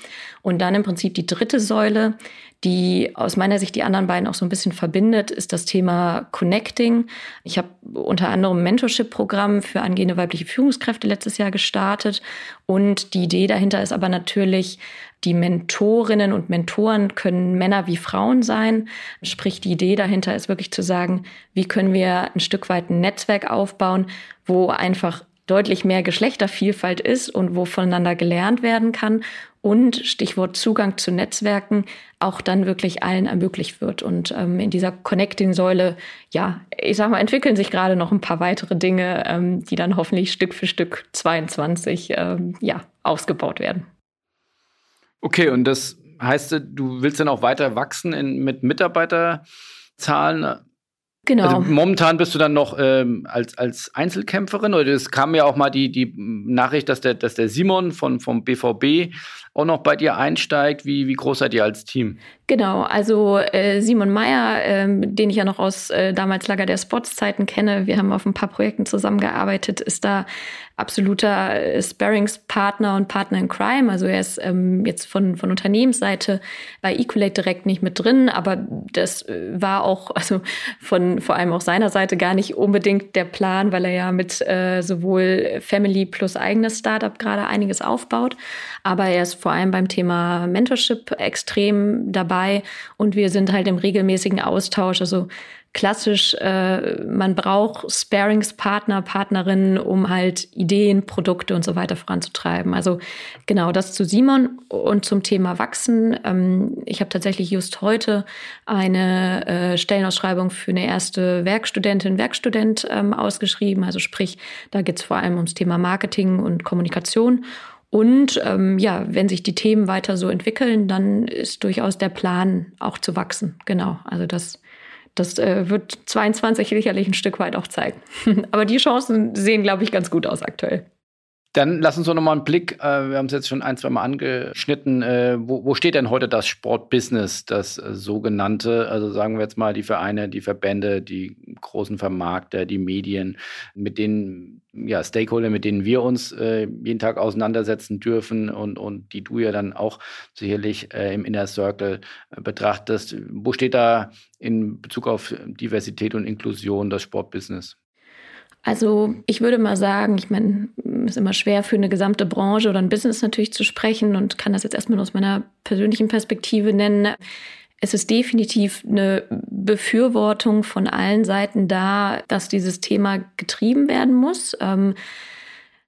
A: Und dann im Prinzip die dritte Säule, die aus meiner Sicht die anderen beiden auch so ein bisschen verbindet, ist das Thema Connecting. Ich habe unter anderem Mentorship-Programm für angehende weibliche Führungskräfte letztes Jahr gestartet. Und die Idee dahinter ist aber natürlich, die Mentorinnen und Mentoren können Männer wie Frauen sein. Sprich, die Idee dahinter ist wirklich zu sagen, wie können wir ein Stück weit ein Netzwerk aufbauen, wo einfach deutlich mehr Geschlechtervielfalt ist und wo voneinander gelernt werden kann und Stichwort Zugang zu Netzwerken auch dann wirklich allen ermöglicht wird. Und ähm, in dieser Connecting-Säule, ja, ich sag mal, entwickeln sich gerade noch ein paar weitere Dinge, ähm, die dann hoffentlich Stück für Stück 22 ähm, ja, ausgebaut werden.
C: Okay, und das heißt, du willst dann auch weiter wachsen in, mit Mitarbeiterzahlen?
A: Genau. Also
C: momentan bist du dann noch ähm, als, als Einzelkämpferin oder es kam ja auch mal die, die Nachricht, dass der, dass der Simon von, vom BVB auch noch bei dir einsteigt. Wie, wie groß seid ihr als Team?
A: Genau, also äh, Simon Meyer, äh, den ich ja noch aus äh, damals Lager der Spots-Zeiten kenne, wir haben auf ein paar Projekten zusammengearbeitet, ist da absoluter äh, Sparringspartner und Partner in Crime. Also er ist ähm, jetzt von, von Unternehmensseite bei Equalate direkt nicht mit drin, aber das äh, war auch, <laughs> also von vor allem auch seiner Seite gar nicht unbedingt der Plan, weil er ja mit äh, sowohl Family plus eigenes Startup gerade einiges aufbaut. Aber er ist vor allem beim Thema Mentorship extrem dabei und wir sind halt im regelmäßigen Austausch. Also klassisch, äh, man braucht Sparingspartner, Partnerinnen, um halt Ideen, Produkte und so weiter voranzutreiben. Also genau das zu Simon und zum Thema Wachsen. Ähm, ich habe tatsächlich just heute eine äh, Stellenausschreibung für eine erste Werkstudentin, Werkstudent ähm, ausgeschrieben. Also sprich, da geht es vor allem ums Thema Marketing und Kommunikation. Und ähm, ja, wenn sich die Themen weiter so entwickeln, dann ist durchaus der Plan auch zu wachsen. Genau. Also das das äh, wird 22 sicherlich ein Stück weit auch zeigen. <laughs> Aber die Chancen sehen, glaube ich, ganz gut aus aktuell.
C: Dann lass uns doch nochmal einen Blick, äh, wir haben es jetzt schon ein, zwei Mal angeschnitten, äh, wo, wo, steht denn heute das Sportbusiness, das äh, sogenannte, also sagen wir jetzt mal die Vereine, die Verbände, die großen Vermarkter, die Medien, mit denen, ja, Stakeholder, mit denen wir uns äh, jeden Tag auseinandersetzen dürfen und, und die du ja dann auch sicherlich äh, im Inner Circle äh, betrachtest. Wo steht da in Bezug auf Diversität und Inklusion das Sportbusiness?
A: Also ich würde mal sagen, ich meine, es ist immer schwer für eine gesamte Branche oder ein Business natürlich zu sprechen und kann das jetzt erstmal aus meiner persönlichen Perspektive nennen. Es ist definitiv eine Befürwortung von allen Seiten da, dass dieses Thema getrieben werden muss. Ähm,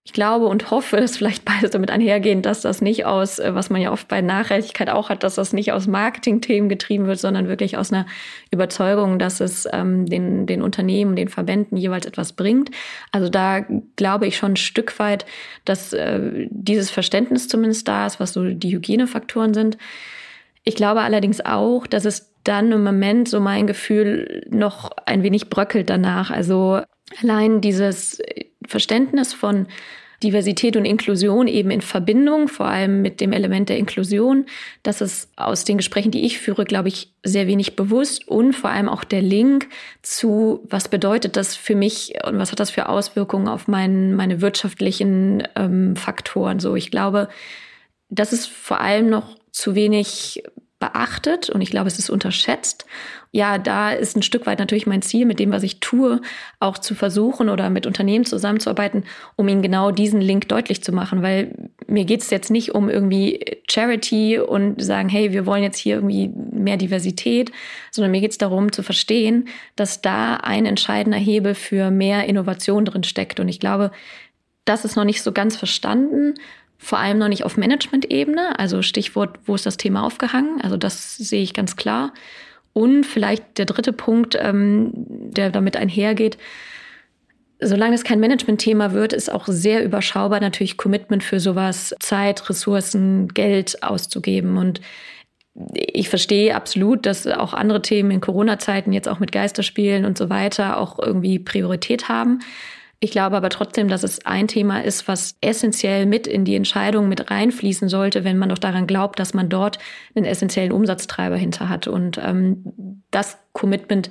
A: ich glaube und hoffe, dass vielleicht beides damit einhergehen, dass das nicht aus, äh, was man ja oft bei Nachhaltigkeit auch hat, dass das nicht aus Marketingthemen getrieben wird, sondern wirklich aus einer Überzeugung, dass es ähm, den, den Unternehmen, den Verbänden jeweils etwas bringt. Also da glaube ich schon ein Stück weit, dass äh, dieses Verständnis zumindest da ist, was so die Hygienefaktoren sind. Ich glaube allerdings auch, dass es dann im Moment so mein Gefühl noch ein wenig bröckelt danach. Also allein dieses Verständnis von Diversität und Inklusion eben in Verbindung, vor allem mit dem Element der Inklusion. Das ist aus den Gesprächen, die ich führe, glaube ich, sehr wenig bewusst und vor allem auch der Link zu, was bedeutet das für mich und was hat das für Auswirkungen auf mein, meine wirtschaftlichen ähm, Faktoren. So, ich glaube, das ist vor allem noch zu wenig beachtet und ich glaube, es ist unterschätzt. Ja, da ist ein Stück weit natürlich mein Ziel, mit dem, was ich tue, auch zu versuchen oder mit Unternehmen zusammenzuarbeiten, um ihnen genau diesen Link deutlich zu machen, weil mir geht es jetzt nicht um irgendwie Charity und sagen, hey, wir wollen jetzt hier irgendwie mehr Diversität, sondern mir geht es darum zu verstehen, dass da ein entscheidender Hebel für mehr Innovation drin steckt. Und ich glaube, das ist noch nicht so ganz verstanden vor allem noch nicht auf Management-Ebene. Also Stichwort, wo ist das Thema aufgehangen? Also das sehe ich ganz klar. Und vielleicht der dritte Punkt, ähm, der damit einhergeht, solange es kein Management-Thema wird, ist auch sehr überschaubar natürlich Commitment für sowas, Zeit, Ressourcen, Geld auszugeben. Und ich verstehe absolut, dass auch andere Themen in Corona-Zeiten jetzt auch mit Geisterspielen und so weiter auch irgendwie Priorität haben. Ich glaube aber trotzdem, dass es ein Thema ist, was essentiell mit in die Entscheidung mit reinfließen sollte, wenn man doch daran glaubt, dass man dort einen essentiellen Umsatztreiber hinter hat. Und ähm, das Commitment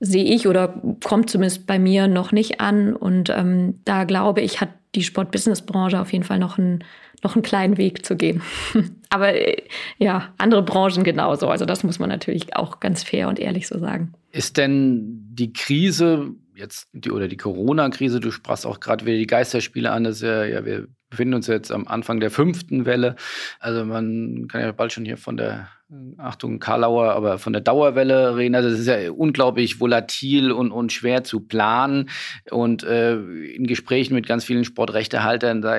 A: sehe ich oder kommt zumindest bei mir noch nicht an. Und ähm, da glaube ich, hat die Sport-Business-Branche auf jeden Fall noch einen, noch einen kleinen Weg zu gehen. <laughs> Aber äh, ja, andere Branchen genauso. Also das muss man natürlich auch ganz fair und ehrlich so sagen.
C: Ist denn die Krise jetzt die oder die Corona-Krise, du sprachst auch gerade wieder die Geisterspiele an, das ist ja, ja, wir befinden uns jetzt am Anfang der fünften Welle. Also man kann ja bald schon hier von der Achtung, Karlauer, aber von der Dauerwelle reden. Also es ist ja unglaublich volatil und, und schwer zu planen. Und äh, in Gesprächen mit ganz vielen Sportrechtehaltern, da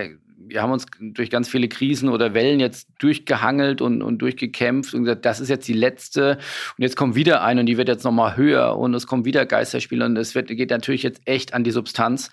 C: wir haben uns durch ganz viele Krisen oder Wellen jetzt durchgehangelt und, und durchgekämpft und gesagt, das ist jetzt die letzte und jetzt kommt wieder eine und die wird jetzt nochmal höher und es kommen wieder Geisterspiele und es wird, geht natürlich jetzt echt an die Substanz.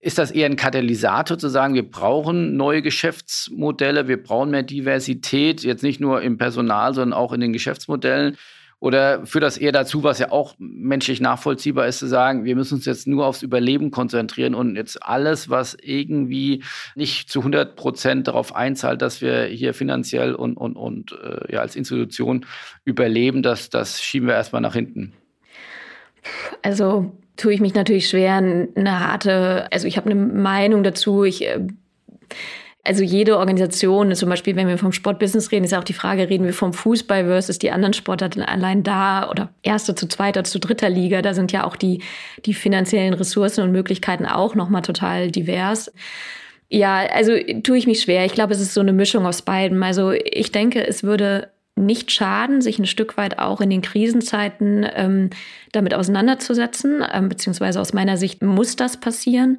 C: Ist das eher ein Katalysator zu sagen, wir brauchen neue Geschäftsmodelle, wir brauchen mehr Diversität, jetzt nicht nur im Personal, sondern auch in den Geschäftsmodellen? Oder führt das eher dazu, was ja auch menschlich nachvollziehbar ist, zu sagen, wir müssen uns jetzt nur aufs Überleben konzentrieren und jetzt alles, was irgendwie nicht zu 100 Prozent darauf einzahlt, dass wir hier finanziell und, und, und äh, ja, als Institution überleben, das, das schieben wir erstmal nach hinten?
A: Also tue ich mich natürlich schwer, eine harte, also ich habe eine Meinung dazu. Ich äh, also jede Organisation, zum Beispiel, wenn wir vom Sportbusiness reden, ist ja auch die Frage, reden wir vom Fußball versus die anderen Sportarten allein da oder erste zu zweiter zu dritter Liga, da sind ja auch die, die finanziellen Ressourcen und Möglichkeiten auch nochmal total divers. Ja, also tue ich mich schwer. Ich glaube, es ist so eine Mischung aus beiden. Also ich denke, es würde nicht schaden, sich ein Stück weit auch in den Krisenzeiten ähm, damit auseinanderzusetzen, ähm, beziehungsweise aus meiner Sicht muss das passieren.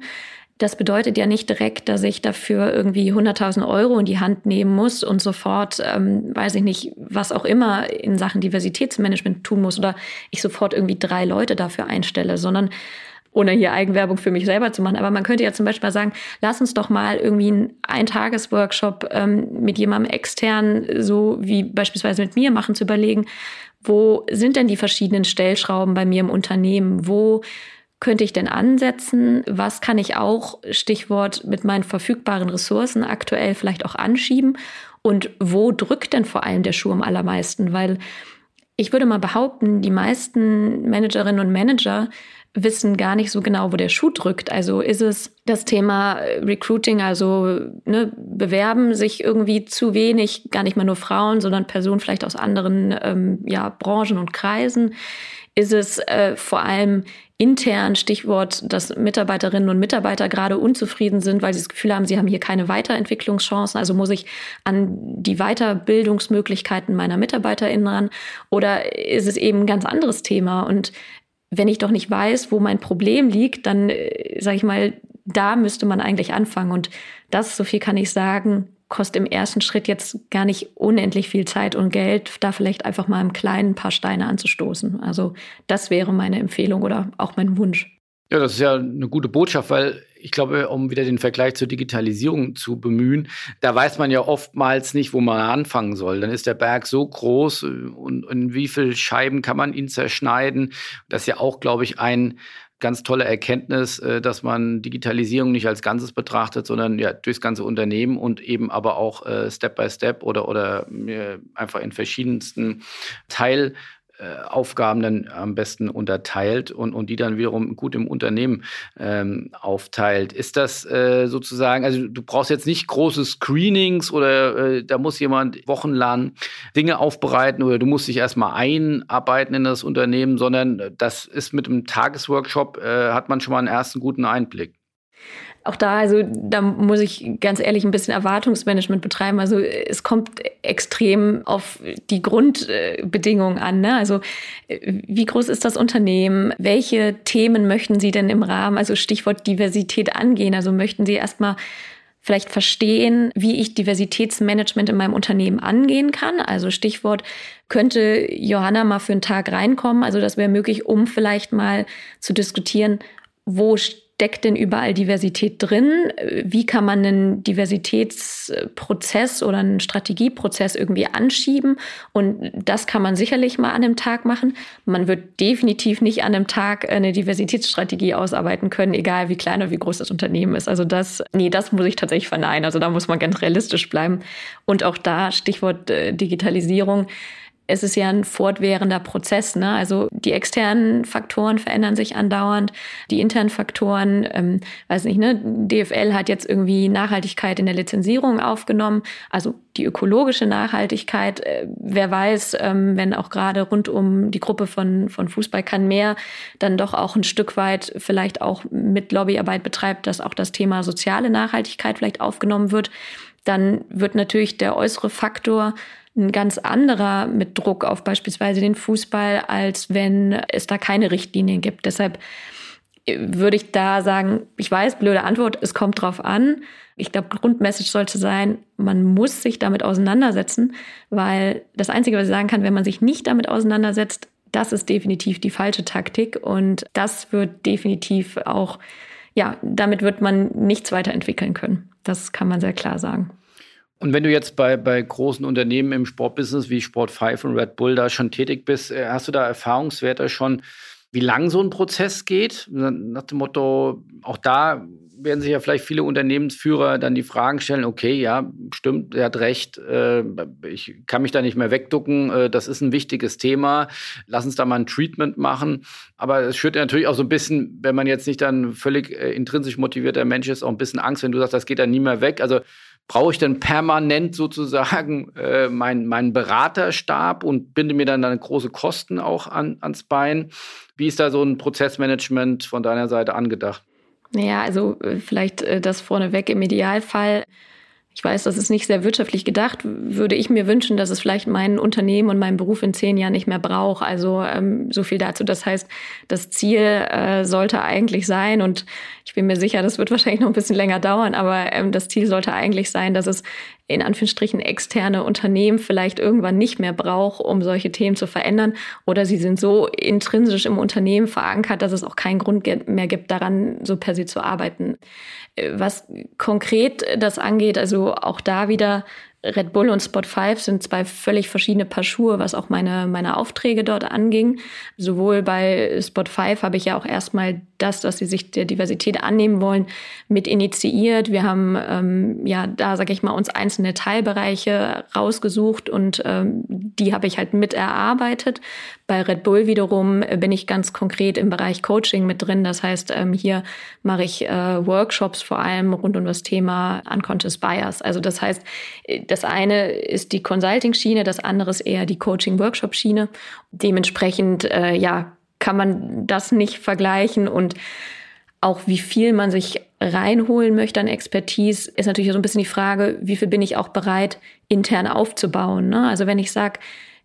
A: Das bedeutet ja nicht direkt, dass ich dafür irgendwie 100.000 Euro in die Hand nehmen muss und sofort, ähm, weiß ich nicht, was auch immer in Sachen Diversitätsmanagement tun muss oder ich sofort irgendwie drei Leute dafür einstelle, sondern ohne hier Eigenwerbung für mich selber zu machen. Aber man könnte ja zum Beispiel sagen, lass uns doch mal irgendwie einen Eintagesworkshop ähm, mit jemandem extern, so wie beispielsweise mit mir machen, zu überlegen, wo sind denn die verschiedenen Stellschrauben bei mir im Unternehmen? Wo könnte ich denn ansetzen? Was kann ich auch, Stichwort, mit meinen verfügbaren Ressourcen aktuell vielleicht auch anschieben? Und wo drückt denn vor allem der Schuh am allermeisten? Weil ich würde mal behaupten, die meisten Managerinnen und Manager wissen gar nicht so genau, wo der Schuh drückt. Also ist es das Thema Recruiting, also ne, bewerben sich irgendwie zu wenig, gar nicht mal nur Frauen, sondern Personen vielleicht aus anderen ähm, ja, Branchen und Kreisen? Ist es äh, vor allem intern, Stichwort, dass Mitarbeiterinnen und Mitarbeiter gerade unzufrieden sind, weil sie das Gefühl haben, sie haben hier keine Weiterentwicklungschancen. Also muss ich an die Weiterbildungsmöglichkeiten meiner MitarbeiterInnen ran? Oder ist es eben ein ganz anderes Thema? Und wenn ich doch nicht weiß, wo mein Problem liegt, dann, äh, sage ich mal, da müsste man eigentlich anfangen. Und das, so viel kann ich sagen, kostet im ersten Schritt jetzt gar nicht unendlich viel Zeit und Geld, da vielleicht einfach mal im Kleinen ein paar Steine anzustoßen. Also das wäre meine Empfehlung oder auch mein Wunsch.
C: Ja, das ist ja eine gute Botschaft, weil ich glaube, um wieder den Vergleich zur Digitalisierung zu bemühen, da weiß man ja oftmals nicht, wo man anfangen soll. Dann ist der Berg so groß und in wie viele Scheiben kann man ihn zerschneiden? Das ist ja auch, glaube ich, ein ganz tolle Erkenntnis, äh, dass man Digitalisierung nicht als Ganzes betrachtet, sondern ja durchs ganze Unternehmen und eben aber auch äh, Step by Step oder, oder einfach in verschiedensten Teil äh, Aufgaben dann am besten unterteilt und, und die dann wiederum gut im Unternehmen ähm, aufteilt. Ist das äh, sozusagen, also du brauchst jetzt nicht große Screenings oder äh, da muss jemand wochenlang Dinge aufbereiten oder du musst dich erstmal einarbeiten in das Unternehmen, sondern das ist mit einem Tagesworkshop, äh, hat man schon mal einen ersten guten Einblick
A: auch da, also da muss ich ganz ehrlich ein bisschen Erwartungsmanagement betreiben. Also es kommt extrem auf die Grundbedingungen an. Ne? Also wie groß ist das Unternehmen? Welche Themen möchten Sie denn im Rahmen, also Stichwort Diversität angehen? Also möchten Sie erstmal vielleicht verstehen, wie ich Diversitätsmanagement in meinem Unternehmen angehen kann. Also Stichwort, könnte Johanna mal für einen Tag reinkommen? Also das wäre möglich, um vielleicht mal zu diskutieren, wo steckt denn überall Diversität drin? Wie kann man einen Diversitätsprozess oder einen Strategieprozess irgendwie anschieben? Und das kann man sicherlich mal an einem Tag machen. Man wird definitiv nicht an einem Tag eine Diversitätsstrategie ausarbeiten können, egal wie klein oder wie groß das Unternehmen ist. Also das, nee, das muss ich tatsächlich verneinen. Also da muss man ganz realistisch bleiben. Und auch da, Stichwort äh, Digitalisierung, es ist ja ein fortwährender Prozess. Ne? Also die externen Faktoren verändern sich andauernd, die internen Faktoren, ähm, weiß nicht, ne, DFL hat jetzt irgendwie Nachhaltigkeit in der Lizenzierung aufgenommen, also die ökologische Nachhaltigkeit. Äh, wer weiß, ähm, wenn auch gerade rund um die Gruppe von, von Fußball kann mehr dann doch auch ein Stück weit vielleicht auch mit Lobbyarbeit betreibt, dass auch das Thema soziale Nachhaltigkeit vielleicht aufgenommen wird dann wird natürlich der äußere Faktor ein ganz anderer mit Druck auf beispielsweise den Fußball, als wenn es da keine Richtlinien gibt. Deshalb äh, würde ich da sagen, ich weiß, blöde Antwort, es kommt drauf an. Ich glaube, Grundmessage sollte sein, man muss sich damit auseinandersetzen, weil das Einzige, was ich sagen kann, wenn man sich nicht damit auseinandersetzt, das ist definitiv die falsche Taktik und das wird definitiv auch, ja, damit wird man nichts weiterentwickeln können. Das kann man sehr klar sagen.
C: Und wenn du jetzt bei, bei großen Unternehmen im Sportbusiness wie Sport 5 und Red Bull da schon tätig bist, äh, hast du da Erfahrungswerte schon, wie lang so ein Prozess geht? Nach dem Motto, auch da werden sich ja vielleicht viele Unternehmensführer dann die Fragen stellen, okay, ja, stimmt, er hat recht, äh, ich kann mich da nicht mehr wegducken, äh, das ist ein wichtiges Thema, lass uns da mal ein Treatment machen. Aber es schürt natürlich auch so ein bisschen, wenn man jetzt nicht dann völlig intrinsisch motivierter Mensch ist, auch ein bisschen Angst, wenn du sagst, das geht dann nie mehr weg. Also brauche ich dann permanent sozusagen <laughs> äh, meinen mein Beraterstab und binde mir dann, dann große Kosten auch an, ans Bein. Wie ist da so ein Prozessmanagement von deiner Seite angedacht?
A: Ja, also äh, vielleicht äh, das vorneweg im Idealfall ich weiß, das ist nicht sehr wirtschaftlich gedacht, würde ich mir wünschen, dass es vielleicht mein Unternehmen und meinen Beruf in zehn Jahren nicht mehr braucht. Also ähm, so viel dazu. Das heißt, das Ziel äh, sollte eigentlich sein, und ich bin mir sicher, das wird wahrscheinlich noch ein bisschen länger dauern, aber ähm, das Ziel sollte eigentlich sein, dass es in Anführungsstrichen externe Unternehmen vielleicht irgendwann nicht mehr braucht, um solche Themen zu verändern. Oder sie sind so intrinsisch im Unternehmen verankert, dass es auch keinen Grund mehr gibt, daran so per se zu arbeiten. Äh, was konkret das angeht, also auch da wieder Red Bull und Spot 5 sind zwei völlig verschiedene Paar Schuhe, was auch meine, meine Aufträge dort anging. Sowohl bei Spot 5 habe ich ja auch erstmal das, dass sie sich der Diversität annehmen wollen, mit initiiert. Wir haben ähm, ja da, sage ich mal, uns einzelne Teilbereiche rausgesucht und ähm, die habe ich halt mit erarbeitet. Bei Red Bull wiederum bin ich ganz konkret im Bereich Coaching mit drin. Das heißt, ähm, hier mache ich äh, Workshops vor allem rund um das Thema Unconscious Bias. Also das heißt, das eine ist die Consulting-Schiene, das andere ist eher die Coaching-Workshop-Schiene. Dementsprechend, äh, ja, kann man das nicht vergleichen und auch wie viel man sich reinholen möchte an Expertise, ist natürlich so ein bisschen die Frage, wie viel bin ich auch bereit, intern aufzubauen. Ne? Also wenn ich sage,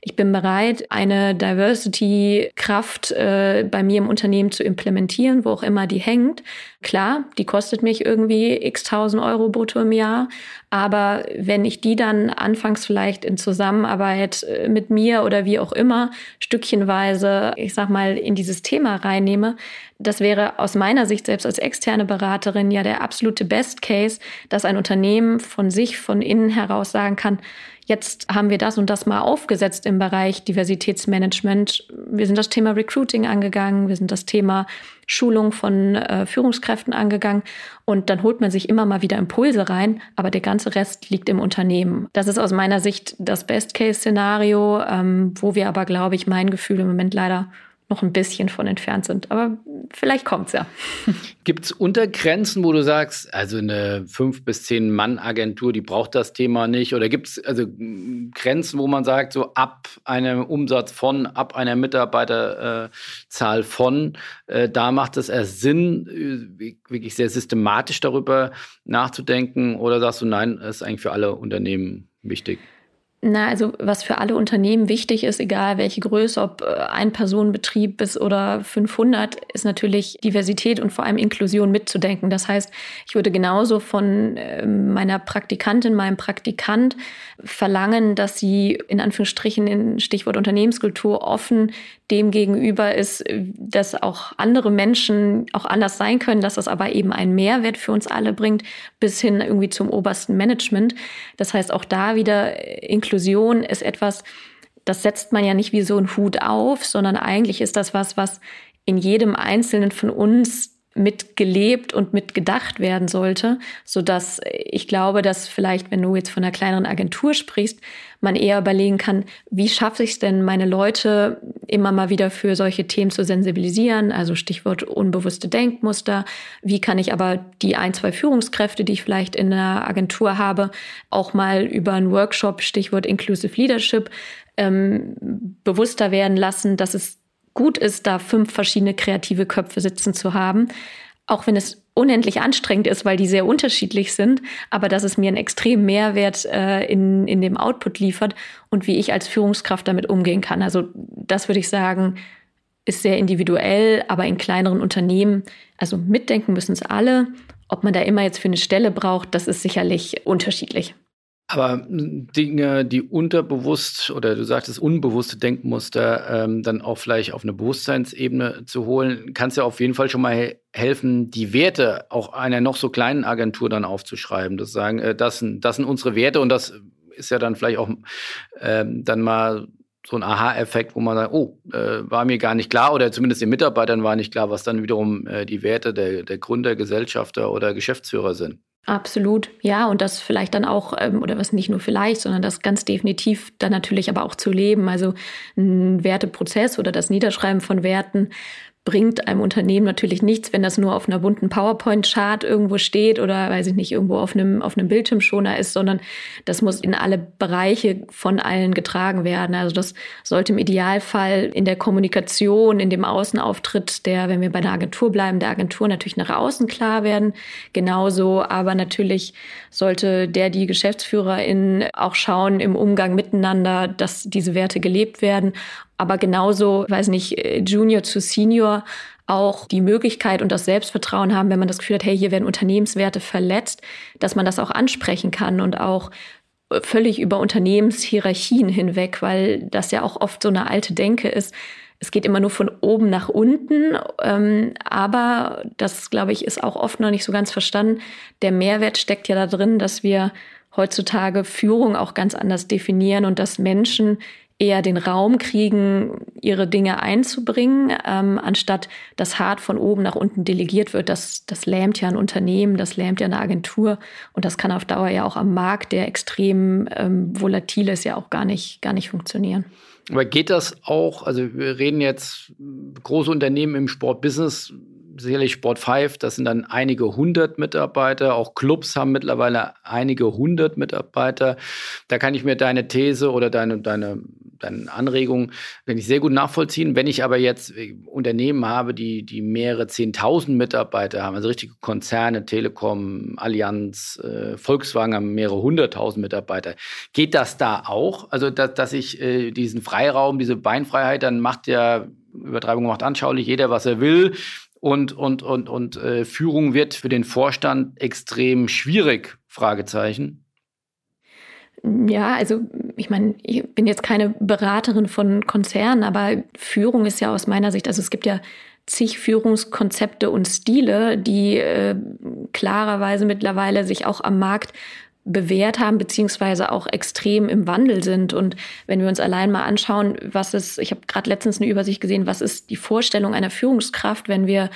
A: ich bin bereit, eine Diversity-Kraft äh, bei mir im Unternehmen zu implementieren, wo auch immer die hängt. Klar, die kostet mich irgendwie x tausend Euro brutto im Jahr. Aber wenn ich die dann anfangs vielleicht in Zusammenarbeit äh, mit mir oder wie auch immer stückchenweise, ich sag mal, in dieses Thema reinnehme, das wäre aus meiner Sicht selbst als externe Beraterin ja der absolute Best Case, dass ein Unternehmen von sich, von innen heraus sagen kann, Jetzt haben wir das und das mal aufgesetzt im Bereich Diversitätsmanagement. Wir sind das Thema Recruiting angegangen, wir sind das Thema Schulung von äh, Führungskräften angegangen und dann holt man sich immer mal wieder Impulse rein, aber der ganze Rest liegt im Unternehmen. Das ist aus meiner Sicht das Best-Case-Szenario, ähm, wo wir aber, glaube ich, mein Gefühl im Moment leider noch ein bisschen von entfernt sind. Aber vielleicht kommt es ja. <laughs>
C: Gibt es Untergrenzen, wo du sagst, also eine fünf bis zehn Mann Agentur, die braucht das Thema nicht? Oder gibt es also Grenzen, wo man sagt, so ab einem Umsatz von, ab einer Mitarbeiterzahl äh, von, äh, da macht es erst Sinn, äh, wirklich sehr systematisch darüber nachzudenken? Oder sagst du, nein, ist eigentlich für alle Unternehmen wichtig?
A: Na, also was für alle Unternehmen wichtig ist, egal welche Größe, ob äh, ein Personenbetrieb ist oder 500, ist natürlich Diversität und vor allem Inklusion mitzudenken. Das heißt, ich würde genauso von ähm, meiner Praktikantin, meinem Praktikant verlangen, dass sie in Anführungsstrichen in Stichwort Unternehmenskultur offen dem gegenüber ist, dass auch andere Menschen auch anders sein können, dass das aber eben einen Mehrwert für uns alle bringt, bis hin irgendwie zum obersten Management. Das heißt, auch da wieder Inklusion ist etwas, das setzt man ja nicht wie so ein Hut auf, sondern eigentlich ist das was, was in jedem Einzelnen von uns mitgelebt und mitgedacht werden sollte, so dass ich glaube, dass vielleicht, wenn du jetzt von einer kleineren Agentur sprichst, man eher überlegen kann, wie schaffe ich es denn, meine Leute immer mal wieder für solche Themen zu sensibilisieren, also Stichwort unbewusste Denkmuster, wie kann ich aber die ein, zwei Führungskräfte, die ich vielleicht in einer Agentur habe, auch mal über einen Workshop, Stichwort Inclusive Leadership, ähm, bewusster werden lassen, dass es gut ist, da fünf verschiedene kreative Köpfe sitzen zu haben. Auch wenn es unendlich anstrengend ist, weil die sehr unterschiedlich sind, aber dass es mir einen extremen Mehrwert äh, in, in dem Output liefert und wie ich als Führungskraft damit umgehen kann. Also das würde ich sagen, ist sehr individuell, aber in kleineren Unternehmen, also mitdenken müssen es alle. Ob man da immer jetzt für eine Stelle braucht, das ist sicherlich unterschiedlich.
C: Aber Dinge, die unterbewusst oder du sagtest unbewusste Denkmuster ähm, dann auch vielleicht auf eine Bewusstseinsebene zu holen, kann es ja auf jeden Fall schon mal helfen, die Werte auch einer noch so kleinen Agentur dann aufzuschreiben. Das sagen, äh, das, sind, das sind unsere Werte und das ist ja dann vielleicht auch ähm, dann mal so ein Aha-Effekt, wo man sagt, oh, äh, war mir gar nicht klar oder zumindest den Mitarbeitern war nicht klar, was dann wiederum äh, die Werte der, der Gründer, Gesellschafter oder Geschäftsführer sind.
A: Absolut, ja, und das vielleicht dann auch, ähm, oder was nicht nur vielleicht, sondern das ganz definitiv dann natürlich aber auch zu leben. Also ein Werteprozess oder das Niederschreiben von Werten bringt einem Unternehmen natürlich nichts, wenn das nur auf einer bunten PowerPoint-Chart irgendwo steht oder, weiß ich nicht, irgendwo auf einem, auf einem Bildschirmschoner ist, sondern das muss in alle Bereiche von allen getragen werden. Also das sollte im Idealfall in der Kommunikation, in dem Außenauftritt der, wenn wir bei der Agentur bleiben, der Agentur natürlich nach außen klar werden. Genauso, aber natürlich sollte der, die Geschäftsführerin auch schauen im Umgang miteinander, dass diese Werte gelebt werden aber genauso, weiß nicht, äh, Junior zu Senior auch die Möglichkeit und das Selbstvertrauen haben, wenn man das Gefühl hat, hey, hier werden Unternehmenswerte verletzt, dass man das auch ansprechen kann und auch äh, völlig über Unternehmenshierarchien hinweg, weil das ja auch oft so eine alte Denke ist. Es geht immer nur von oben nach unten, ähm, aber das, glaube ich, ist auch oft noch nicht so ganz verstanden. Der Mehrwert steckt ja da drin, dass wir heutzutage Führung auch ganz anders definieren und dass Menschen eher den Raum kriegen, ihre Dinge einzubringen, ähm, anstatt dass hart von oben nach unten delegiert wird. Das, das lähmt ja ein Unternehmen, das lähmt ja eine Agentur und das kann auf Dauer ja auch am Markt, der extrem ähm, volatil ist, ja auch gar nicht, gar nicht funktionieren.
C: Aber geht das auch, also wir reden jetzt große Unternehmen im Sportbusiness, sicherlich Sport 5, das sind dann einige hundert Mitarbeiter. Auch Clubs haben mittlerweile einige hundert Mitarbeiter. Da kann ich mir deine These oder deine, deine, deine Anregung, wenn ich sehr gut nachvollziehen. Wenn ich aber jetzt äh, Unternehmen habe, die, die mehrere Zehntausend Mitarbeiter haben, also richtige Konzerne, Telekom, Allianz, äh, Volkswagen haben mehrere hunderttausend Mitarbeiter, geht das da auch? Also, dass, dass ich äh, diesen Freiraum, diese Beinfreiheit, dann macht ja Übertreibung macht anschaulich, jeder, was er will und, und, und, und äh, Führung wird für den Vorstand extrem schwierig? Fragezeichen.
A: Ja, also ich meine, ich bin jetzt keine Beraterin von Konzernen, aber Führung ist ja aus meiner Sicht, also es gibt ja zig Führungskonzepte und Stile, die äh, klarerweise mittlerweile sich auch am Markt bewährt haben, beziehungsweise auch extrem im Wandel sind. Und wenn wir uns allein mal anschauen, was ist, ich habe gerade letztens eine Übersicht gesehen, was ist die Vorstellung einer Führungskraft, wenn wir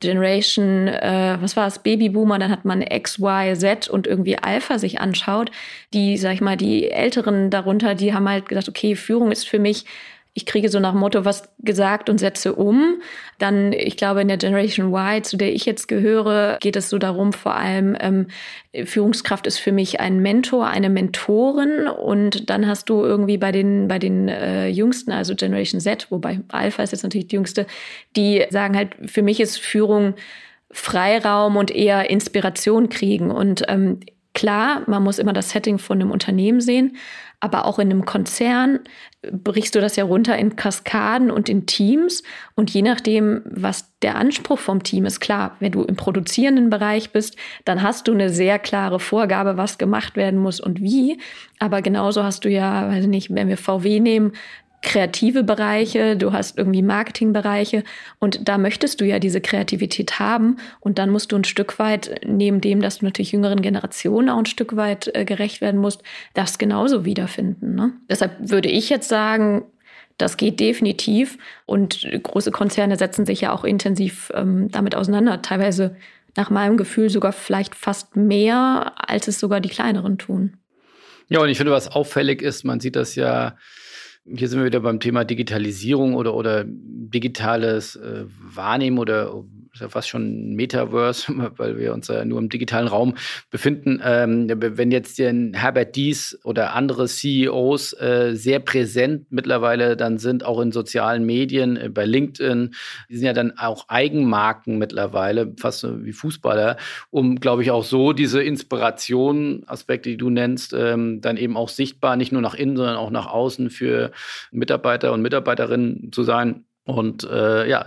A: Generation, äh, was war es, Babyboomer, dann hat man X, Y, Z und irgendwie Alpha sich anschaut. Die, sag ich mal, die Älteren darunter, die haben halt gesagt, okay, Führung ist für mich ich kriege so nach Motto was gesagt und setze um. Dann, ich glaube, in der Generation Y, zu der ich jetzt gehöre, geht es so darum, vor allem ähm, Führungskraft ist für mich ein Mentor, eine Mentorin. Und dann hast du irgendwie bei den, bei den äh, Jüngsten, also Generation Z, wobei Alpha ist jetzt natürlich die Jüngste, die sagen halt, für mich ist Führung Freiraum und eher Inspiration kriegen. Und ähm, klar, man muss immer das Setting von einem Unternehmen sehen, aber auch in einem Konzern brichst du das ja runter in Kaskaden und in Teams. Und je nachdem, was der Anspruch vom Team ist, klar, wenn du im produzierenden Bereich bist, dann hast du eine sehr klare Vorgabe, was gemacht werden muss und wie. Aber genauso hast du ja, weiß nicht, wenn wir VW nehmen, kreative Bereiche, du hast irgendwie Marketingbereiche und da möchtest du ja diese Kreativität haben und dann musst du ein Stück weit, neben dem, dass du natürlich jüngeren Generationen auch ein Stück weit äh, gerecht werden musst, das genauso wiederfinden. Ne? Deshalb würde ich jetzt sagen, das geht definitiv und große Konzerne setzen sich ja auch intensiv ähm, damit auseinander, teilweise nach meinem Gefühl sogar vielleicht fast mehr, als es sogar die kleineren tun.
C: Ja, und ich finde, was auffällig ist, man sieht das ja hier sind wir wieder beim Thema Digitalisierung oder, oder digitales äh, Wahrnehmen oder ist ja fast schon Metaverse, <laughs> weil wir uns ja nur im digitalen Raum befinden. Ähm, wenn jetzt den Herbert Dies oder andere CEOs äh, sehr präsent mittlerweile dann sind, auch in sozialen Medien, äh, bei LinkedIn, die sind ja dann auch Eigenmarken mittlerweile, fast so wie Fußballer, um, glaube ich, auch so diese Inspiration, Aspekte, die du nennst, ähm, dann eben auch sichtbar, nicht nur nach innen, sondern auch nach außen für Mitarbeiter und Mitarbeiterinnen zu sein. Und äh, ja,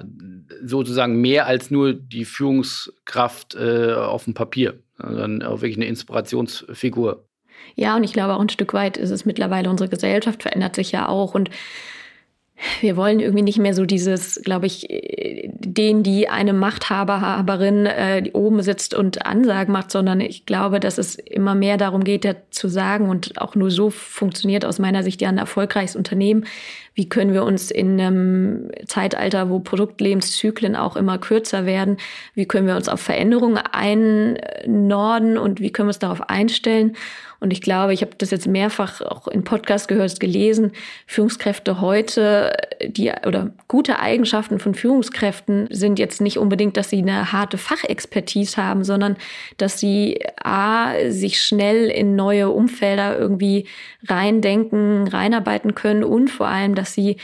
C: sozusagen mehr als nur die Führungskraft äh, auf dem Papier, sondern auch wirklich eine Inspirationsfigur.
A: Ja, und ich glaube auch ein Stück weit ist es mittlerweile, unsere Gesellschaft verändert sich ja auch und wir wollen irgendwie nicht mehr so dieses, glaube ich, den, die eine Machthaberin äh, oben sitzt und Ansagen macht, sondern ich glaube, dass es immer mehr darum geht, ja zu sagen und auch nur so funktioniert aus meiner Sicht ja ein erfolgreiches Unternehmen, wie können wir uns in einem Zeitalter, wo Produktlebenszyklen auch immer kürzer werden, wie können wir uns auf Veränderungen einnorden und wie können wir uns darauf einstellen. Und ich glaube, ich habe das jetzt mehrfach auch in Podcasts gehört, gelesen, Führungskräfte heute, die oder gute Eigenschaften von Führungskräften sind jetzt nicht unbedingt, dass sie eine harte Fachexpertise haben, sondern dass sie a sich schnell in neue Umfelder irgendwie reindenken, reinarbeiten können und vor allem, dass sie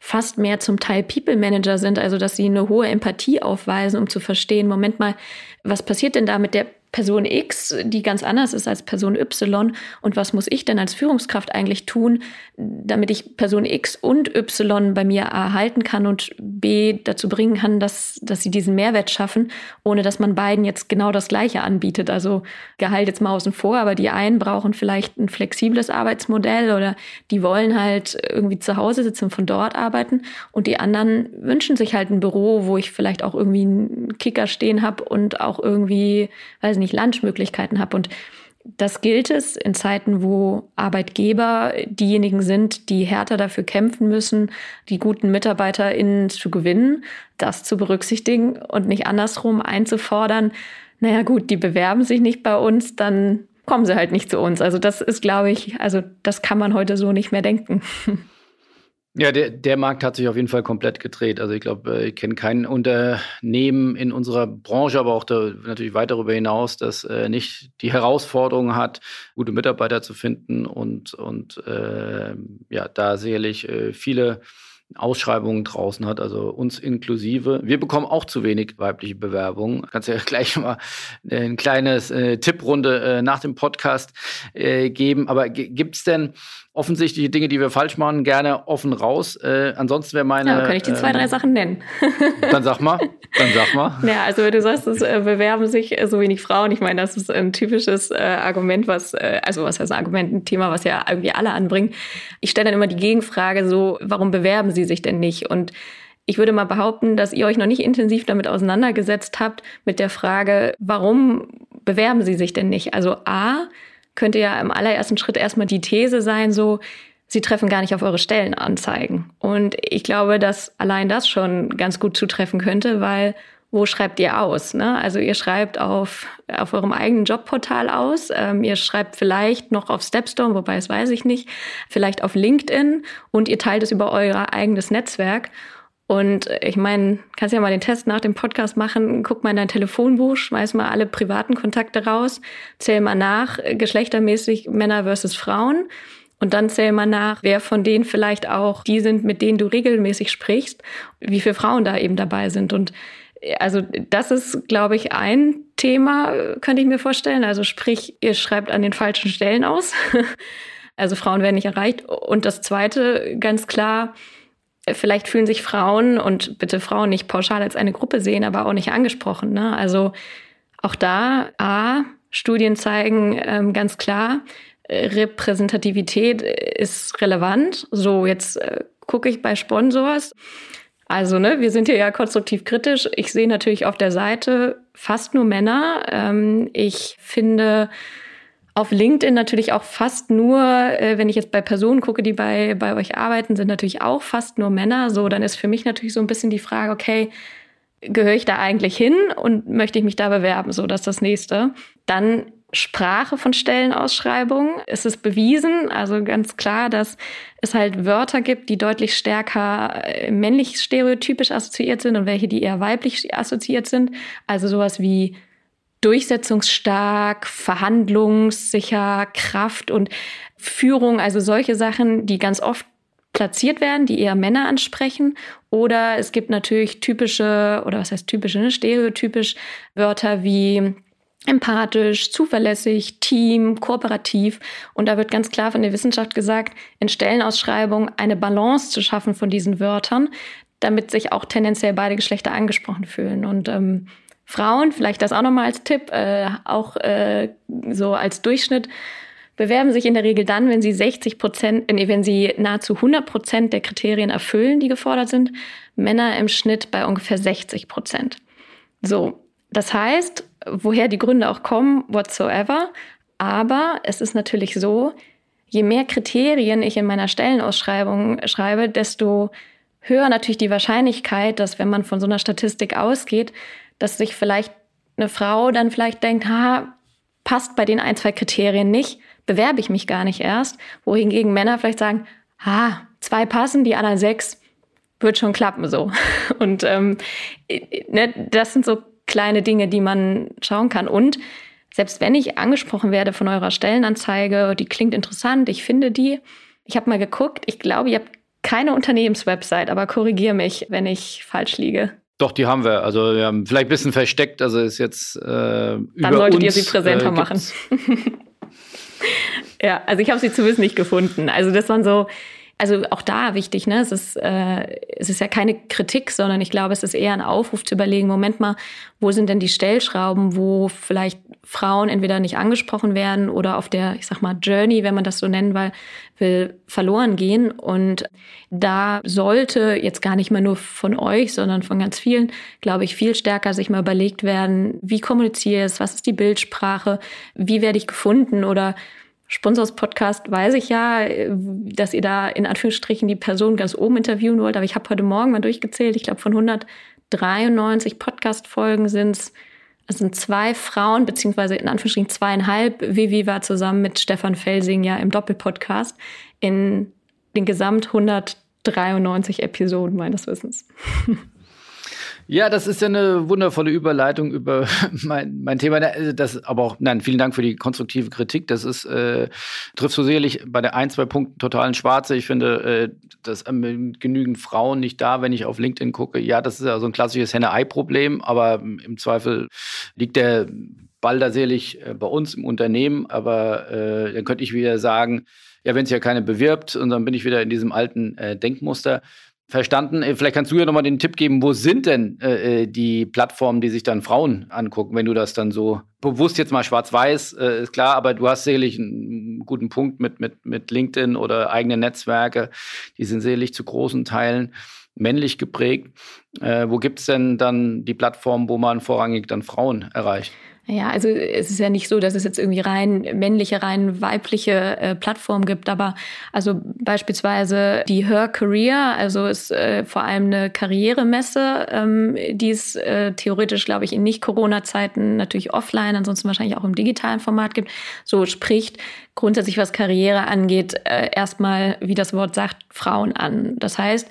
A: fast mehr zum Teil People Manager sind, also dass sie eine hohe Empathie aufweisen, um zu verstehen, Moment mal, was passiert denn da mit der Person X, die ganz anders ist als Person Y. Und was muss ich denn als Führungskraft eigentlich tun, damit ich Person X und Y bei mir erhalten kann und B dazu bringen kann, dass, dass sie diesen Mehrwert schaffen, ohne dass man beiden jetzt genau das Gleiche anbietet. Also Gehalt jetzt mal außen vor, aber die einen brauchen vielleicht ein flexibles Arbeitsmodell oder die wollen halt irgendwie zu Hause sitzen und von dort arbeiten und die anderen wünschen sich halt ein Büro, wo ich vielleicht auch irgendwie einen Kicker stehen habe und auch irgendwie, weiß nicht, Lunchmöglichkeiten habe. Und das gilt es in Zeiten, wo Arbeitgeber diejenigen sind, die härter dafür kämpfen müssen, die guten MitarbeiterInnen zu gewinnen, das zu berücksichtigen und nicht andersrum einzufordern. Naja, gut, die bewerben sich nicht bei uns, dann kommen sie halt nicht zu uns. Also das ist, glaube ich, also das kann man heute so nicht mehr denken. <laughs>
C: Ja, der, der Markt hat sich auf jeden Fall komplett gedreht. Also ich glaube, äh, ich kenne kein Unternehmen in unserer Branche, aber auch da, natürlich weit darüber hinaus, das äh, nicht die Herausforderung hat, gute Mitarbeiter zu finden und, und äh, ja, da sicherlich äh, viele Ausschreibungen draußen hat, also uns inklusive. Wir bekommen auch zu wenig weibliche Bewerbungen. Kannst ja <laughs> gleich mal ein kleines äh, Tipprunde äh, nach dem Podcast äh, geben. Aber gibt es denn offensichtliche Dinge, die wir falsch machen, gerne offen raus. Äh, ansonsten wäre meine.
A: Ja, kann ich die zwei, drei ähm, Sachen nennen. <laughs>
C: dann sag mal. Dann sag mal.
A: Ja, also du sagst, es äh, bewerben sich äh, so wenig Frauen. Ich meine, das ist ein typisches äh, Argument, was, äh, also was heißt ein Argument, ein Thema, was ja irgendwie alle anbringen. Ich stelle dann immer die Gegenfrage so, warum bewerben sie sich denn nicht? Und ich würde mal behaupten, dass ihr euch noch nicht intensiv damit auseinandergesetzt habt, mit der Frage, warum bewerben sie sich denn nicht? Also A, könnte ja im allerersten Schritt erstmal die These sein, so, sie treffen gar nicht auf eure Stellenanzeigen. Und ich glaube, dass allein das schon ganz gut zutreffen könnte, weil wo schreibt ihr aus? Ne? Also ihr schreibt auf, auf eurem eigenen Jobportal aus, ähm, ihr schreibt vielleicht noch auf Stepstone, wobei das weiß ich nicht, vielleicht auf LinkedIn und ihr teilt es über euer eigenes Netzwerk. Und ich meine, kannst ja mal den Test nach dem Podcast machen, guck mal in dein Telefonbuch, schmeiß mal alle privaten Kontakte raus, zähl mal nach, geschlechtermäßig Männer versus Frauen. Und dann zähl mal nach, wer von denen vielleicht auch die sind, mit denen du regelmäßig sprichst, wie viele Frauen da eben dabei sind. Und also das ist, glaube ich, ein Thema, könnte ich mir vorstellen. Also sprich, ihr schreibt an den falschen Stellen aus. <laughs> also Frauen werden nicht erreicht. Und das Zweite, ganz klar, vielleicht fühlen sich Frauen und bitte Frauen nicht pauschal als eine Gruppe sehen, aber auch nicht angesprochen. Ne? Also auch da, A, Studien zeigen ähm, ganz klar, Repräsentativität ist relevant. So jetzt äh, gucke ich bei Sponsors. Also, ne, wir sind hier ja konstruktiv kritisch. Ich sehe natürlich auf der Seite fast nur Männer. Ähm, ich finde auf LinkedIn natürlich auch fast nur, äh, wenn ich jetzt bei Personen gucke, die bei, bei euch arbeiten, sind natürlich auch fast nur Männer. So, dann ist für mich natürlich so ein bisschen die Frage, okay, gehöre ich da eigentlich hin und möchte ich mich da bewerben? So, das ist das nächste. Dann Sprache von Stellenausschreibungen. Es ist bewiesen, also ganz klar, dass es halt Wörter gibt, die deutlich stärker äh, männlich stereotypisch assoziiert sind und welche, die eher weiblich assoziiert sind. Also sowas wie durchsetzungsstark, verhandlungssicher, Kraft und Führung, also solche Sachen, die ganz oft platziert werden, die eher Männer ansprechen. Oder es gibt natürlich typische, oder was heißt typische, ne, stereotypisch Wörter wie empathisch, zuverlässig, Team, kooperativ. Und da wird ganz klar von der Wissenschaft gesagt, in Stellenausschreibungen eine Balance zu schaffen von diesen Wörtern, damit sich auch tendenziell beide Geschlechter angesprochen fühlen. Und ähm, Frauen, vielleicht das auch nochmal als Tipp, äh, auch äh, so als Durchschnitt, bewerben sich in der Regel dann, wenn sie 60 Prozent, äh, wenn sie nahezu 100 Prozent der Kriterien erfüllen, die gefordert sind. Männer im Schnitt bei ungefähr 60 Prozent. So, das heißt, woher die Gründe auch kommen, whatsoever. Aber es ist natürlich so, je mehr Kriterien ich in meiner Stellenausschreibung schreibe, desto höher natürlich die Wahrscheinlichkeit, dass wenn man von so einer Statistik ausgeht, dass sich vielleicht eine Frau dann vielleicht denkt, ha, passt bei den ein, zwei Kriterien nicht, bewerbe ich mich gar nicht erst. Wohingegen Männer vielleicht sagen, ha, zwei passen, die anderen sechs, wird schon klappen so. <laughs> Und ähm, ne, das sind so kleine Dinge, die man schauen kann. Und selbst wenn ich angesprochen werde von eurer Stellenanzeige, die klingt interessant, ich finde die. Ich habe mal geguckt, ich glaube, ihr habt keine Unternehmenswebsite, aber korrigiere mich, wenn ich falsch liege.
C: Doch, die haben wir. Also wir haben vielleicht ein bisschen versteckt, also ist jetzt äh, Dann
A: solltet
C: uns,
A: ihr sie präsenter äh, machen. <laughs> ja, also ich habe sie zumindest nicht gefunden. Also das waren so, also auch da wichtig, ne? Es ist, äh, es ist ja keine Kritik, sondern ich glaube, es ist eher ein Aufruf zu überlegen, Moment mal, wo sind denn die Stellschrauben, wo vielleicht Frauen entweder nicht angesprochen werden oder auf der, ich sag mal, Journey, wenn man das so nennen will, will verloren gehen. Und da sollte jetzt gar nicht mehr nur von euch, sondern von ganz vielen, glaube ich, viel stärker sich mal überlegt werden, wie kommuniziere ich es, was ist die Bildsprache, wie werde ich gefunden oder Sponsors Podcast weiß ich ja, dass ihr da in Anführungsstrichen die Person ganz oben interviewen wollt. Aber ich habe heute Morgen mal durchgezählt. Ich glaube, von 193 Podcast-Folgen sind es es sind zwei Frauen, beziehungsweise in Anführungsstrichen zweieinhalb. Vivi war zusammen mit Stefan Felsing ja im Doppelpodcast in den gesamt 193 Episoden meines Wissens. <laughs>
C: Ja, das ist ja eine wundervolle Überleitung über <laughs> mein, mein Thema. Also das, aber auch, nein, vielen Dank für die konstruktive Kritik. Das ist, äh, trifft so sicherlich bei der ein, zwei Punkten totalen Schwarze. Ich finde, äh, dass äh, genügend Frauen nicht da, wenn ich auf LinkedIn gucke. Ja, das ist ja so ein klassisches Henne-Ei-Problem, aber im Zweifel liegt der Ball da sicherlich äh, bei uns im Unternehmen. Aber äh, dann könnte ich wieder sagen, ja, wenn es ja keine bewirbt, und dann bin ich wieder in diesem alten äh, Denkmuster. Verstanden. Äh, vielleicht kannst du ja nochmal den Tipp geben, wo sind denn äh, äh, die Plattformen, die sich dann Frauen angucken, wenn du das dann so bewusst jetzt mal schwarz-weiß, äh, ist klar, aber du hast sicherlich einen guten Punkt mit, mit, mit LinkedIn oder eigene Netzwerke, die sind sicherlich zu großen Teilen männlich geprägt. Äh, wo gibt es denn dann die Plattformen, wo man vorrangig dann Frauen erreicht?
A: Ja, also es ist ja nicht so, dass es jetzt irgendwie rein männliche, rein weibliche äh, Plattformen gibt, aber also beispielsweise die Her Career, also ist äh, vor allem eine Karrieremesse, ähm, die es äh, theoretisch, glaube ich, in Nicht-Corona-Zeiten natürlich offline, ansonsten wahrscheinlich auch im digitalen Format gibt. So spricht grundsätzlich, was Karriere angeht, äh, erstmal, wie das Wort sagt, Frauen an. Das heißt,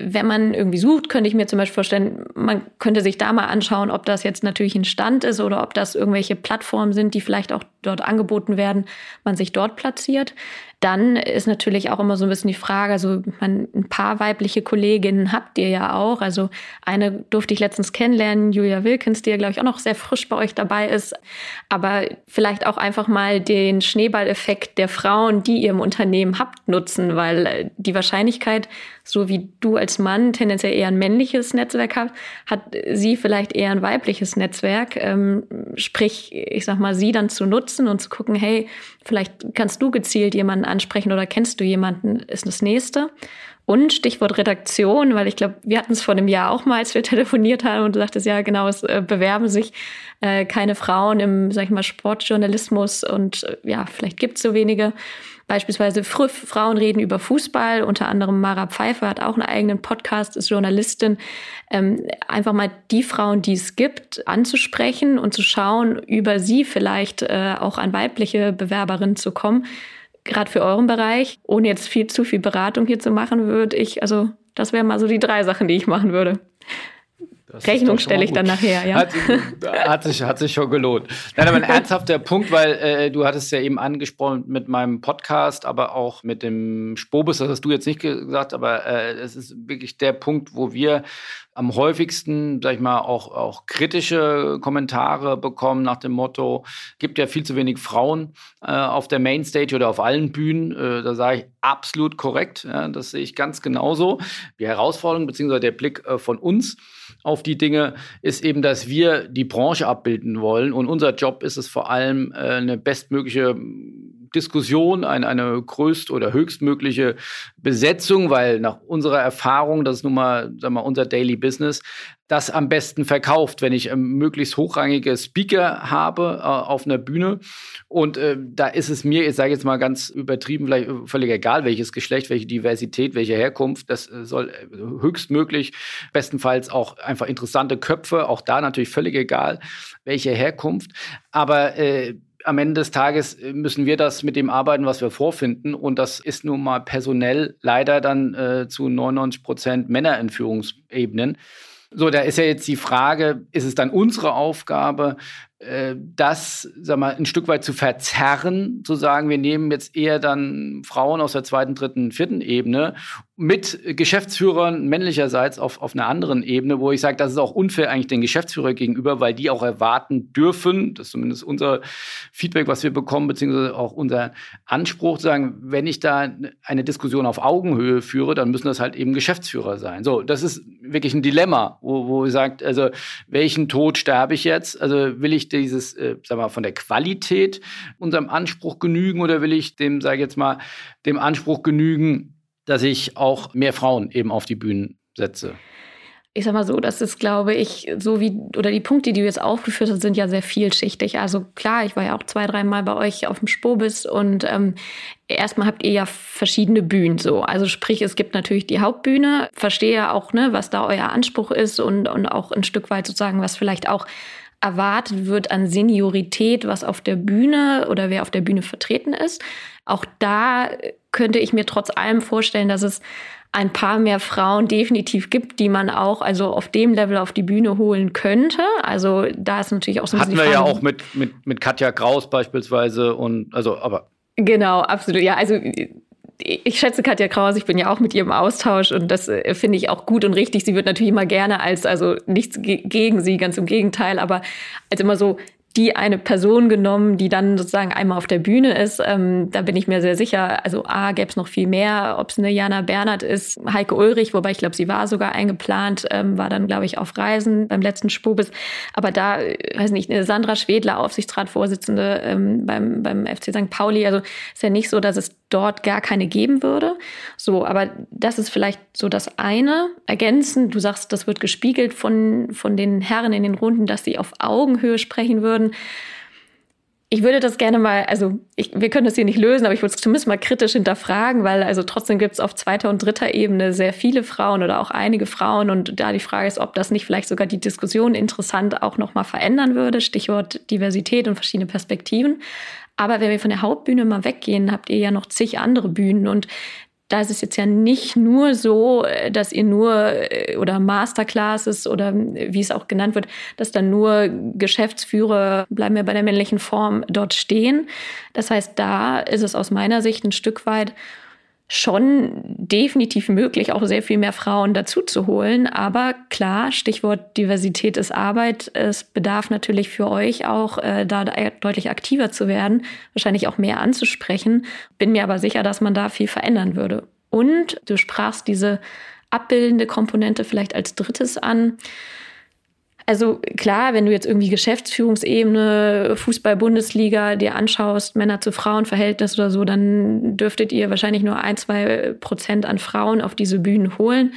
A: wenn man irgendwie sucht, könnte ich mir zum Beispiel vorstellen, man könnte sich da mal anschauen, ob das jetzt natürlich ein Stand ist oder ob das irgendwelche Plattformen sind, die vielleicht auch dort angeboten werden, man sich dort platziert. Dann ist natürlich auch immer so ein bisschen die Frage, also man, ein paar weibliche Kolleginnen habt ihr ja auch. Also eine durfte ich letztens kennenlernen, Julia Wilkins, die ja, glaube ich, auch noch sehr frisch bei euch dabei ist. Aber vielleicht auch einfach mal den Schneeballeffekt der Frauen, die ihr im Unternehmen habt, nutzen, weil die Wahrscheinlichkeit, so wie du als Mann tendenziell eher ein männliches Netzwerk hast, hat sie vielleicht eher ein weibliches Netzwerk. Ähm, sprich, ich sag mal, sie dann zu nutzen und zu gucken, hey, vielleicht kannst du gezielt jemanden ansprechen oder kennst du jemanden, ist das nächste. Und Stichwort Redaktion, weil ich glaube, wir hatten es vor einem Jahr auch mal, als wir <laughs> telefoniert haben und du sagtest, ja genau, es äh, bewerben sich äh, keine Frauen im, sag ich mal, Sportjournalismus und äh, ja, vielleicht gibt es so wenige. Beispielsweise Fr Frauen reden über Fußball, unter anderem Mara Pfeiffer hat auch einen eigenen Podcast, ist Journalistin. Ähm, einfach mal die Frauen, die es gibt, anzusprechen und zu schauen, über sie vielleicht äh, auch an weibliche Bewerberinnen zu kommen gerade für euren Bereich, ohne jetzt viel zu viel Beratung hier zu machen, würde ich, also das wären mal so die drei Sachen, die ich machen würde. Das Rechnung stelle ich dann nachher, ja.
C: Hat, hat, sich, hat sich schon gelohnt. Nein, aber ein ernsthafter <laughs> Punkt, weil äh, du hattest ja eben angesprochen mit meinem Podcast, aber auch mit dem Spobus, das hast du jetzt nicht gesagt, aber äh, es ist wirklich der Punkt, wo wir am häufigsten, sag ich mal, auch, auch kritische Kommentare bekommen nach dem Motto, gibt ja viel zu wenig Frauen äh, auf der Mainstage oder auf allen Bühnen. Äh, da sage ich absolut korrekt. Ja, das sehe ich ganz genauso. Die Herausforderung bzw. der Blick äh, von uns auf die Dinge ist eben, dass wir die Branche abbilden wollen. Und unser Job ist es vor allem, äh, eine bestmögliche Diskussion, eine, eine größt- oder höchstmögliche Besetzung, weil nach unserer Erfahrung, das ist nun mal, sagen wir, unser Daily Business, das am besten verkauft, wenn ich ähm, möglichst hochrangige Speaker habe äh, auf einer Bühne. Und äh, da ist es mir, ich sage jetzt mal ganz übertrieben, vielleicht äh, völlig egal, welches Geschlecht, welche Diversität, welche Herkunft. Das äh, soll äh, höchstmöglich, bestenfalls auch einfach interessante Köpfe, auch da natürlich völlig egal, welche Herkunft. Aber äh, am Ende des Tages müssen wir das mit dem arbeiten, was wir vorfinden. Und das ist nun mal personell leider dann zu 99 Prozent Männer in Führungsebenen. So, da ist ja jetzt die Frage, ist es dann unsere Aufgabe, das sag mal, ein Stück weit zu verzerren, zu sagen, wir nehmen jetzt eher dann Frauen aus der zweiten, dritten, vierten Ebene mit Geschäftsführern männlicherseits auf, auf einer anderen Ebene, wo ich sage, das ist auch unfair eigentlich den Geschäftsführer gegenüber, weil die auch erwarten dürfen, das ist zumindest unser Feedback, was wir bekommen, beziehungsweise auch unser Anspruch, zu sagen, wenn ich da eine Diskussion auf Augenhöhe führe, dann müssen das halt eben Geschäftsführer sein. So, das ist wirklich ein Dilemma, wo, wo ihr sagt, also welchen Tod sterbe ich jetzt? Also will ich dieses, äh, sag mal, von der Qualität unserem Anspruch genügen oder will ich dem, sage ich jetzt mal, dem Anspruch genügen, dass ich auch mehr Frauen eben auf die Bühnen setze?
A: ich sag mal so, das ist, glaube ich, so wie, oder die Punkte, die du jetzt aufgeführt hast, sind ja sehr vielschichtig. Also klar, ich war ja auch zwei, dreimal bei euch auf dem Spobis und ähm, erstmal habt ihr ja verschiedene Bühnen so. Also sprich, es gibt natürlich die Hauptbühne, verstehe auch, ne, was da euer Anspruch ist und, und auch ein Stück weit sozusagen, was vielleicht auch erwartet wird an Seniorität, was auf der Bühne oder wer auf der Bühne vertreten ist. Auch da könnte ich mir trotz allem vorstellen, dass es ein paar mehr Frauen definitiv gibt, die man auch also auf dem Level auf die Bühne holen könnte. Also da ist natürlich auch so
C: ein Hatten bisschen. Hatten wir ja auch mit, mit, mit Katja Kraus beispielsweise und also, aber.
A: Genau, absolut. Ja, also ich schätze Katja Kraus, ich bin ja auch mit ihr im Austausch und das äh, finde ich auch gut und richtig. Sie wird natürlich immer gerne als, also nichts gegen sie, ganz im Gegenteil, aber als immer so die eine Person genommen, die dann sozusagen einmal auf der Bühne ist. Ähm, da bin ich mir sehr sicher. Also A, gäbe es noch viel mehr, ob es eine Jana Bernhardt ist, Heike Ulrich, wobei ich glaube, sie war sogar eingeplant, ähm, war dann, glaube ich, auf Reisen beim letzten Spubis. Aber da, äh, weiß nicht, eine Sandra Schwedler, Aufsichtsratsvorsitzende ähm, beim, beim FC St. Pauli. Also ist ja nicht so, dass es dort gar keine geben würde. So, aber das ist vielleicht so das eine. Ergänzend, du sagst, das wird gespiegelt von, von den Herren in den Runden, dass sie auf Augenhöhe sprechen würden. Ich würde das gerne mal, also ich, wir können das hier nicht lösen, aber ich würde es zumindest mal kritisch hinterfragen, weil also trotzdem gibt es auf zweiter und dritter Ebene sehr viele Frauen oder auch einige Frauen und da die Frage ist, ob das nicht vielleicht sogar die Diskussion interessant auch nochmal verändern würde. Stichwort Diversität und verschiedene Perspektiven. Aber wenn wir von der Hauptbühne mal weggehen, habt ihr ja noch zig andere Bühnen und da ist es jetzt ja nicht nur so, äh, dass ihr nur äh, oder Masterclasses oder wie es auch genannt wird, dass dann nur Geschäftsführer, bleiben wir bei der männlichen Form, dort stehen. Das heißt, da ist es aus meiner Sicht ein Stück weit schon definitiv möglich, auch sehr viel mehr Frauen dazu zu holen. Aber klar, Stichwort Diversität ist Arbeit. Es bedarf natürlich für euch auch, äh, da deutlich aktiver zu werden, wahrscheinlich auch mehr anzusprechen. Bin mir aber sicher, dass man da viel verändern würde. Und du sprachst diese abbildende Komponente vielleicht als drittes an. Also klar, wenn du jetzt irgendwie Geschäftsführungsebene, Fußball-Bundesliga dir anschaust, Männer zu Frauen-Verhältnis oder so, dann dürftet ihr wahrscheinlich nur ein, zwei Prozent an Frauen auf diese Bühnen holen.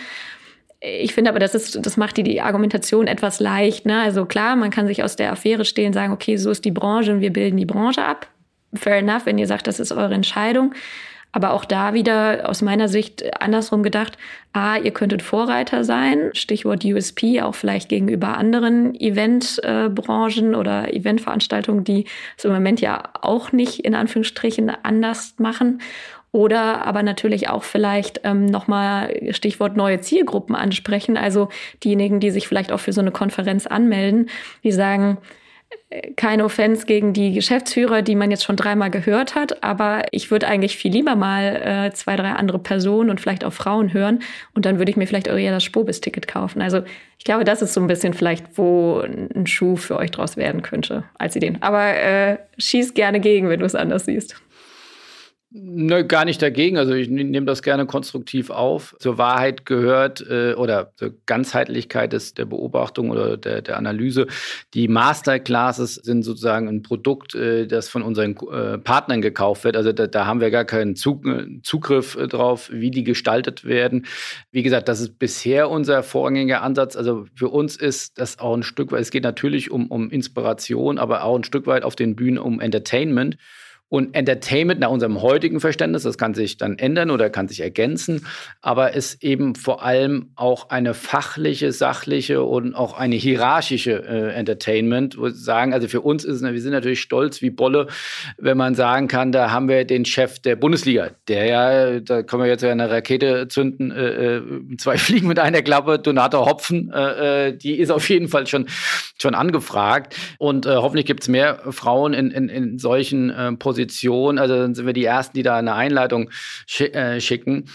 A: Ich finde aber, das, ist, das macht die, die Argumentation etwas leicht. Ne? Also klar, man kann sich aus der Affäre stehen und sagen, okay, so ist die Branche und wir bilden die Branche ab. Fair enough, wenn ihr sagt, das ist eure Entscheidung. Aber auch da wieder aus meiner Sicht andersrum gedacht, a, ihr könntet Vorreiter sein, Stichwort USP, auch vielleicht gegenüber anderen Eventbranchen oder Eventveranstaltungen, die es im Moment ja auch nicht in Anführungsstrichen anders machen. Oder aber natürlich auch vielleicht ähm, nochmal Stichwort neue Zielgruppen ansprechen. Also diejenigen, die sich vielleicht auch für so eine Konferenz anmelden, die sagen, keine Offense gegen die Geschäftsführer, die man jetzt schon dreimal gehört hat, aber ich würde eigentlich viel lieber mal äh, zwei, drei andere Personen und vielleicht auch Frauen hören und dann würde ich mir vielleicht eher das Spobis-Ticket kaufen. Also ich glaube, das ist so ein bisschen vielleicht, wo ein Schuh für euch draus werden könnte als Ideen. Aber äh, schieß gerne gegen, wenn du es anders siehst.
C: Ne, gar nicht dagegen. Also ich nehme das gerne konstruktiv auf. Zur Wahrheit gehört äh, oder zur Ganzheitlichkeit des, der Beobachtung oder der, der Analyse. Die Masterclasses sind sozusagen ein Produkt, äh, das von unseren äh, Partnern gekauft wird. Also da, da haben wir gar keinen Zug, äh, Zugriff äh, drauf, wie die gestaltet werden. Wie gesagt, das ist bisher unser vorrangiger Ansatz. Also für uns ist das auch ein Stück weit, es geht natürlich um, um Inspiration, aber auch ein Stück weit auf den Bühnen um Entertainment. Und Entertainment nach unserem heutigen Verständnis, das kann sich dann ändern oder kann sich ergänzen, aber ist eben vor allem auch eine fachliche, sachliche und auch eine hierarchische äh, Entertainment. Wo sagen, also für uns ist es, wir sind natürlich stolz wie Bolle, wenn man sagen kann, da haben wir den Chef der Bundesliga, der ja, da können wir jetzt ja eine Rakete zünden, äh, äh zwei <laughs> Fliegen mit einer Klappe, Donato Hopfen, äh, äh, die ist auf jeden Fall schon, schon angefragt. Und äh, hoffentlich gibt es mehr Frauen in, in, in solchen Positionen Position. Also dann sind wir die Ersten, die da eine Einleitung äh, schicken.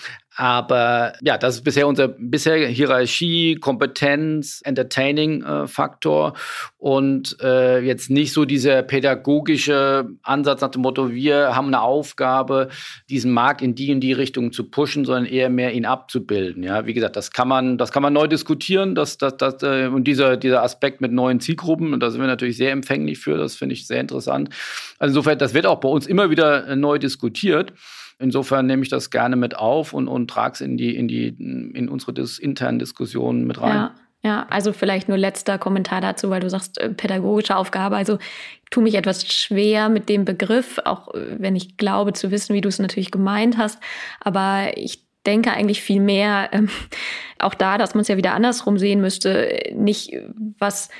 C: Aber ja, das ist bisher unser bisher Hierarchie, Kompetenz, Entertaining-Faktor äh, und äh, jetzt nicht so dieser pädagogische Ansatz nach dem Motto, wir haben eine Aufgabe, diesen Markt in die und die Richtung zu pushen, sondern eher mehr ihn abzubilden. Ja, wie gesagt, das kann man, das kann man neu diskutieren, das, das, das, äh, und dieser, dieser Aspekt mit neuen Zielgruppen, und da sind wir natürlich sehr empfänglich für, das finde ich sehr interessant. Also insofern, das wird auch bei uns immer wieder äh, neu diskutiert. Insofern nehme ich das gerne mit auf und, und trage es in, die, in, die, in unsere dis internen Diskussionen mit rein.
A: Ja. Ja, also vielleicht nur letzter Kommentar dazu, weil du sagst, äh, pädagogische Aufgabe. Also ich tue mich etwas schwer mit dem Begriff, auch äh, wenn ich glaube zu wissen, wie du es natürlich gemeint hast. Aber ich denke eigentlich viel mehr, ähm, auch da, dass man es ja wieder andersrum sehen müsste, nicht was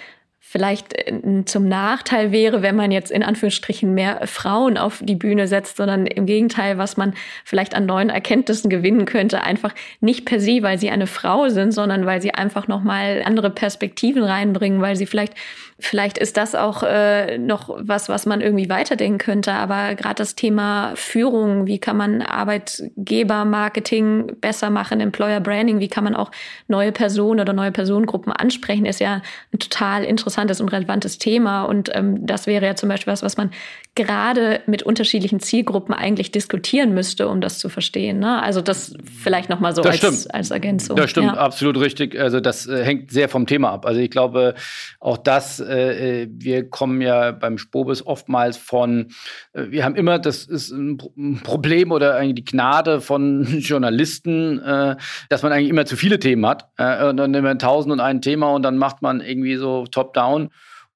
A: vielleicht äh, zum Nachteil wäre, wenn man jetzt in Anführungsstrichen mehr Frauen auf die Bühne setzt, sondern im Gegenteil, was man vielleicht an neuen Erkenntnissen gewinnen könnte, einfach nicht per se, weil sie eine Frau sind, sondern weil sie einfach nochmal andere Perspektiven reinbringen, weil sie vielleicht Vielleicht ist das auch äh, noch was, was man irgendwie weiterdenken könnte. Aber gerade das Thema Führung, wie kann man Arbeitgebermarketing besser machen, Employer Branding, wie kann man auch neue Personen oder neue Personengruppen ansprechen, ist ja ein total interessantes und relevantes Thema. Und ähm, das wäre ja zum Beispiel was, was man gerade mit unterschiedlichen Zielgruppen eigentlich diskutieren müsste, um das zu verstehen. Ne? Also das vielleicht nochmal so als, als Ergänzung.
C: Das stimmt, ja. absolut richtig. Also das äh, hängt sehr vom Thema ab. Also ich glaube, auch das äh, äh, wir kommen ja beim Spobis oftmals von, äh, wir haben immer, das ist ein, Problem oder eigentlich die Gnade von <laughs> Journalisten, äh, dass man eigentlich immer zu viele Themen hat. Äh, und dann nehmen wir tausend und ein Thema und dann macht man irgendwie so top-down.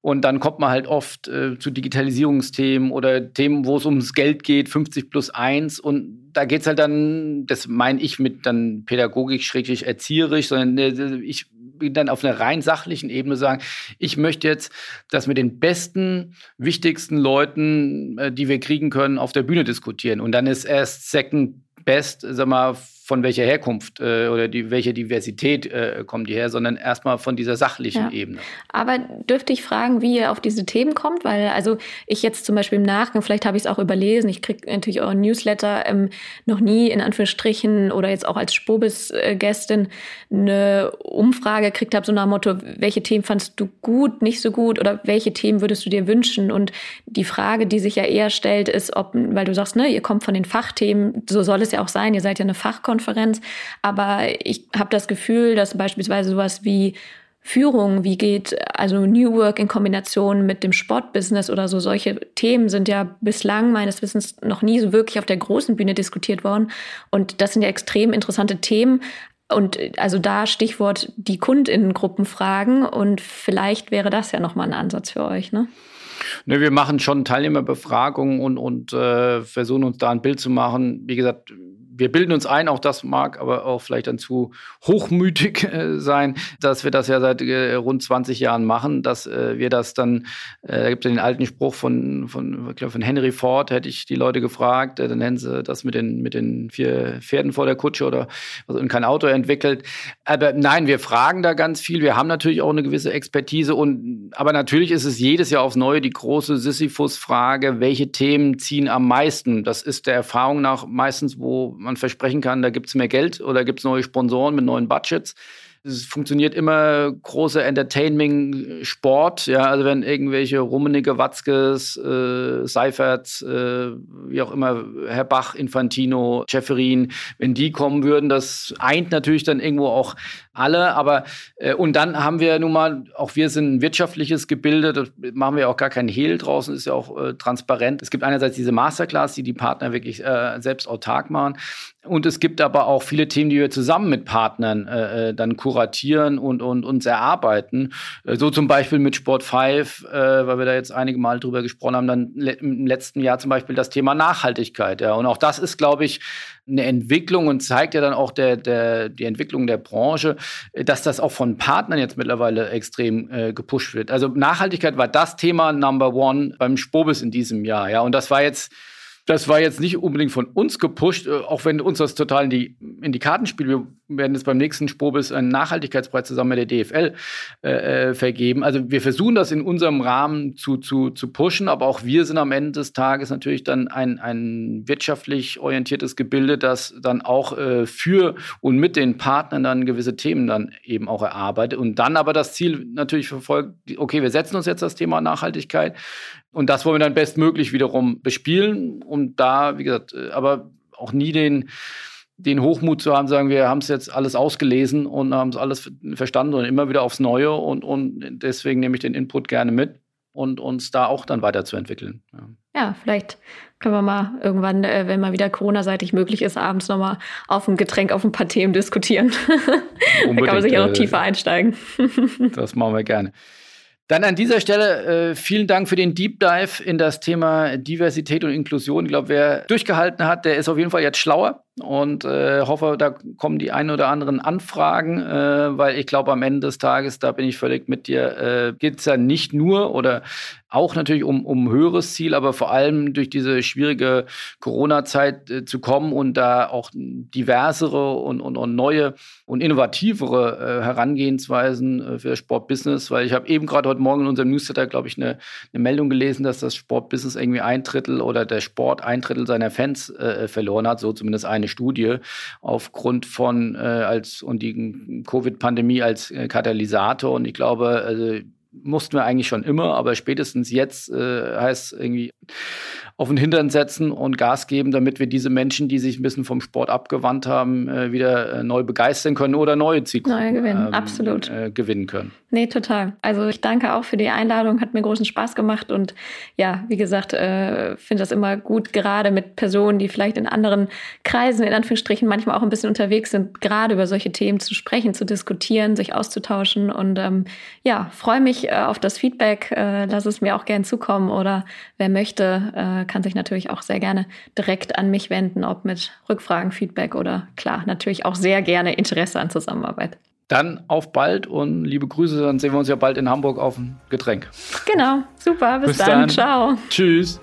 C: Und dann kommt man halt oft äh, zu Digitalisierungsthemen oder Themen, wo es ums Geld geht, 50 plus 1. Und da geht es halt dann, das meine ich mit dann Pädagogik, schräglich erzieherisch, sondern äh, ich dann auf einer rein sachlichen Ebene sagen, ich möchte jetzt, dass wir den besten, wichtigsten Leuten, äh, die wir kriegen können, auf der Bühne diskutieren. Und dann ist erst Second Best, sag mal, von welcher Herkunft äh, oder die, welche Diversität äh, kommen die her, sondern erstmal von dieser sachlichen ja. Ebene.
A: Aber dürfte ich fragen, wie ihr auf diese Themen kommt? Weil also ich jetzt zum Beispiel im Nachgang, vielleicht habe ich es auch überlesen, ich kriege natürlich euren Newsletter ähm, noch nie in Anführungsstrichen oder jetzt auch als Spobis-Gästin eine Umfrage gekriegt habe, so nach dem Motto, welche Themen fandst du gut, nicht so gut oder welche Themen würdest du dir wünschen? Und die Frage, die sich ja eher stellt, ist, ob, weil du sagst, ne, ihr kommt von den Fachthemen, so soll es ja auch sein, ihr seid ja eine Fachkonferenz, aber ich habe das Gefühl, dass beispielsweise sowas wie Führung, wie geht also New Work in Kombination mit dem Sportbusiness oder so, solche Themen sind ja bislang meines Wissens noch nie so wirklich auf der großen Bühne diskutiert worden. Und das sind ja extrem interessante Themen. Und also da Stichwort die Kundinnengruppen fragen und vielleicht wäre das ja nochmal ein Ansatz für euch, ne?
C: Ne, wir machen schon Teilnehmerbefragungen und, und äh, versuchen uns da ein Bild zu machen. Wie gesagt, wir bilden uns ein, auch das mag aber auch vielleicht dann zu hochmütig äh, sein, dass wir das ja seit äh, rund 20 Jahren machen, dass äh, wir das dann, äh, da gibt es den alten Spruch von, von, glaub, von Henry Ford, hätte ich die Leute gefragt, äh, dann nennen sie das mit den, mit den vier Pferden vor der Kutsche oder also kein Auto entwickelt. Aber nein, wir fragen da ganz viel. Wir haben natürlich auch eine gewisse Expertise und aber natürlich ist es jedes Jahr aufs Neue die große Sisyphus-Frage, welche Themen ziehen am meisten? Das ist der Erfahrung nach meistens, wo man versprechen kann, da gibt es mehr Geld oder gibt es neue Sponsoren mit neuen Budgets. Es funktioniert immer große Entertainment-Sport, ja, also wenn irgendwelche Rummenigge, Watzkes, äh, Seiferts, äh, wie auch immer, Herr Bach, Infantino, Jefferin, wenn die kommen würden, das eint natürlich dann irgendwo auch alle, aber äh, und dann haben wir nun mal, auch wir sind ein wirtschaftliches Gebilde, das machen wir auch gar keinen Hehl draußen, ist ja auch äh, transparent. Es gibt einerseits diese Masterclass, die die Partner wirklich äh, selbst autark machen. Und es gibt aber auch viele Themen, die wir zusammen mit Partnern äh, äh dann kuratieren und, und uns erarbeiten. Äh, so zum Beispiel mit Sport 5, äh, weil wir da jetzt einige Mal drüber gesprochen haben, dann le im letzten Jahr zum Beispiel das Thema Nachhaltigkeit. Ja. Und auch das ist, glaube ich, eine Entwicklung und zeigt ja dann auch der, der, die Entwicklung der Branche, dass das auch von Partnern jetzt mittlerweile extrem äh, gepusht wird. Also Nachhaltigkeit war das Thema Number One beim Spobis in diesem Jahr. Ja. Und das war jetzt das war jetzt nicht unbedingt von uns gepusht, äh, auch wenn uns das total in die, in die Karten spielt. Wir werden jetzt beim nächsten Spobis einen Nachhaltigkeitspreis zusammen mit der DFL äh, äh, vergeben. Also wir versuchen das in unserem Rahmen zu, zu, zu pushen, aber auch wir sind am Ende des Tages natürlich dann ein, ein wirtschaftlich orientiertes Gebilde, das dann auch äh, für und mit den Partnern dann gewisse Themen dann eben auch erarbeitet und dann aber das Ziel natürlich verfolgt, okay, wir setzen uns jetzt das Thema Nachhaltigkeit und das wollen wir dann bestmöglich wiederum bespielen und da, wie gesagt, äh, aber auch nie den den Hochmut zu haben, sagen wir haben es jetzt alles ausgelesen und haben es alles verstanden und immer wieder aufs Neue und, und deswegen nehme ich den Input gerne mit und uns da auch dann weiterzuentwickeln.
A: Ja, ja vielleicht können wir mal irgendwann, äh, wenn mal wieder Corona-seitig möglich ist, abends nochmal auf ein Getränk, auf ein paar Themen diskutieren. <laughs> da kann man sich auch noch äh, tiefer einsteigen. <laughs>
C: das machen wir gerne. Dann an dieser Stelle äh, vielen Dank für den Deep Dive in das Thema Diversität und Inklusion. Ich glaube, wer durchgehalten hat, der ist auf jeden Fall jetzt schlauer und äh, hoffe, da kommen die ein oder anderen Anfragen, äh, weil ich glaube, am Ende des Tages, da bin ich völlig mit dir, äh, geht es ja nicht nur oder auch natürlich um, um höheres Ziel, aber vor allem durch diese schwierige Corona-Zeit äh, zu kommen und da auch diversere und, und, und neue und innovativere äh, Herangehensweisen äh, für das Sportbusiness, weil ich habe eben gerade heute Morgen in unserem Newsletter, glaube ich, eine, eine Meldung gelesen, dass das Sportbusiness irgendwie ein Drittel oder der Sport ein Drittel seiner Fans äh, verloren hat, so zumindest eine eine Studie aufgrund von äh, als und die Covid-Pandemie als äh, Katalysator. Und ich glaube, also mussten wir eigentlich schon immer, aber spätestens jetzt äh, heißt irgendwie auf den Hintern setzen und Gas geben, damit wir diese Menschen, die sich ein bisschen vom Sport abgewandt haben, äh, wieder äh, neu begeistern können oder neue Zielgruppen
A: neue gewinnen. Ähm, Absolut.
C: Äh, gewinnen können.
A: Nee, total. Also ich danke auch für die Einladung, hat mir großen Spaß gemacht und ja, wie gesagt, äh, finde das immer gut, gerade mit Personen, die vielleicht in anderen Kreisen, in Anführungsstrichen, manchmal auch ein bisschen unterwegs sind, gerade über solche Themen zu sprechen, zu diskutieren, sich auszutauschen und ähm, ja, freue mich äh, auf das Feedback, äh, lass es mir auch gern zukommen oder wer möchte, äh, kann sich natürlich auch sehr gerne direkt an mich wenden, ob mit Rückfragen, Feedback oder klar, natürlich auch sehr gerne Interesse an Zusammenarbeit.
C: Dann auf bald und liebe Grüße, dann sehen wir uns ja bald in Hamburg auf ein Getränk.
A: Genau, super, bis, bis dann. dann, ciao.
C: Tschüss.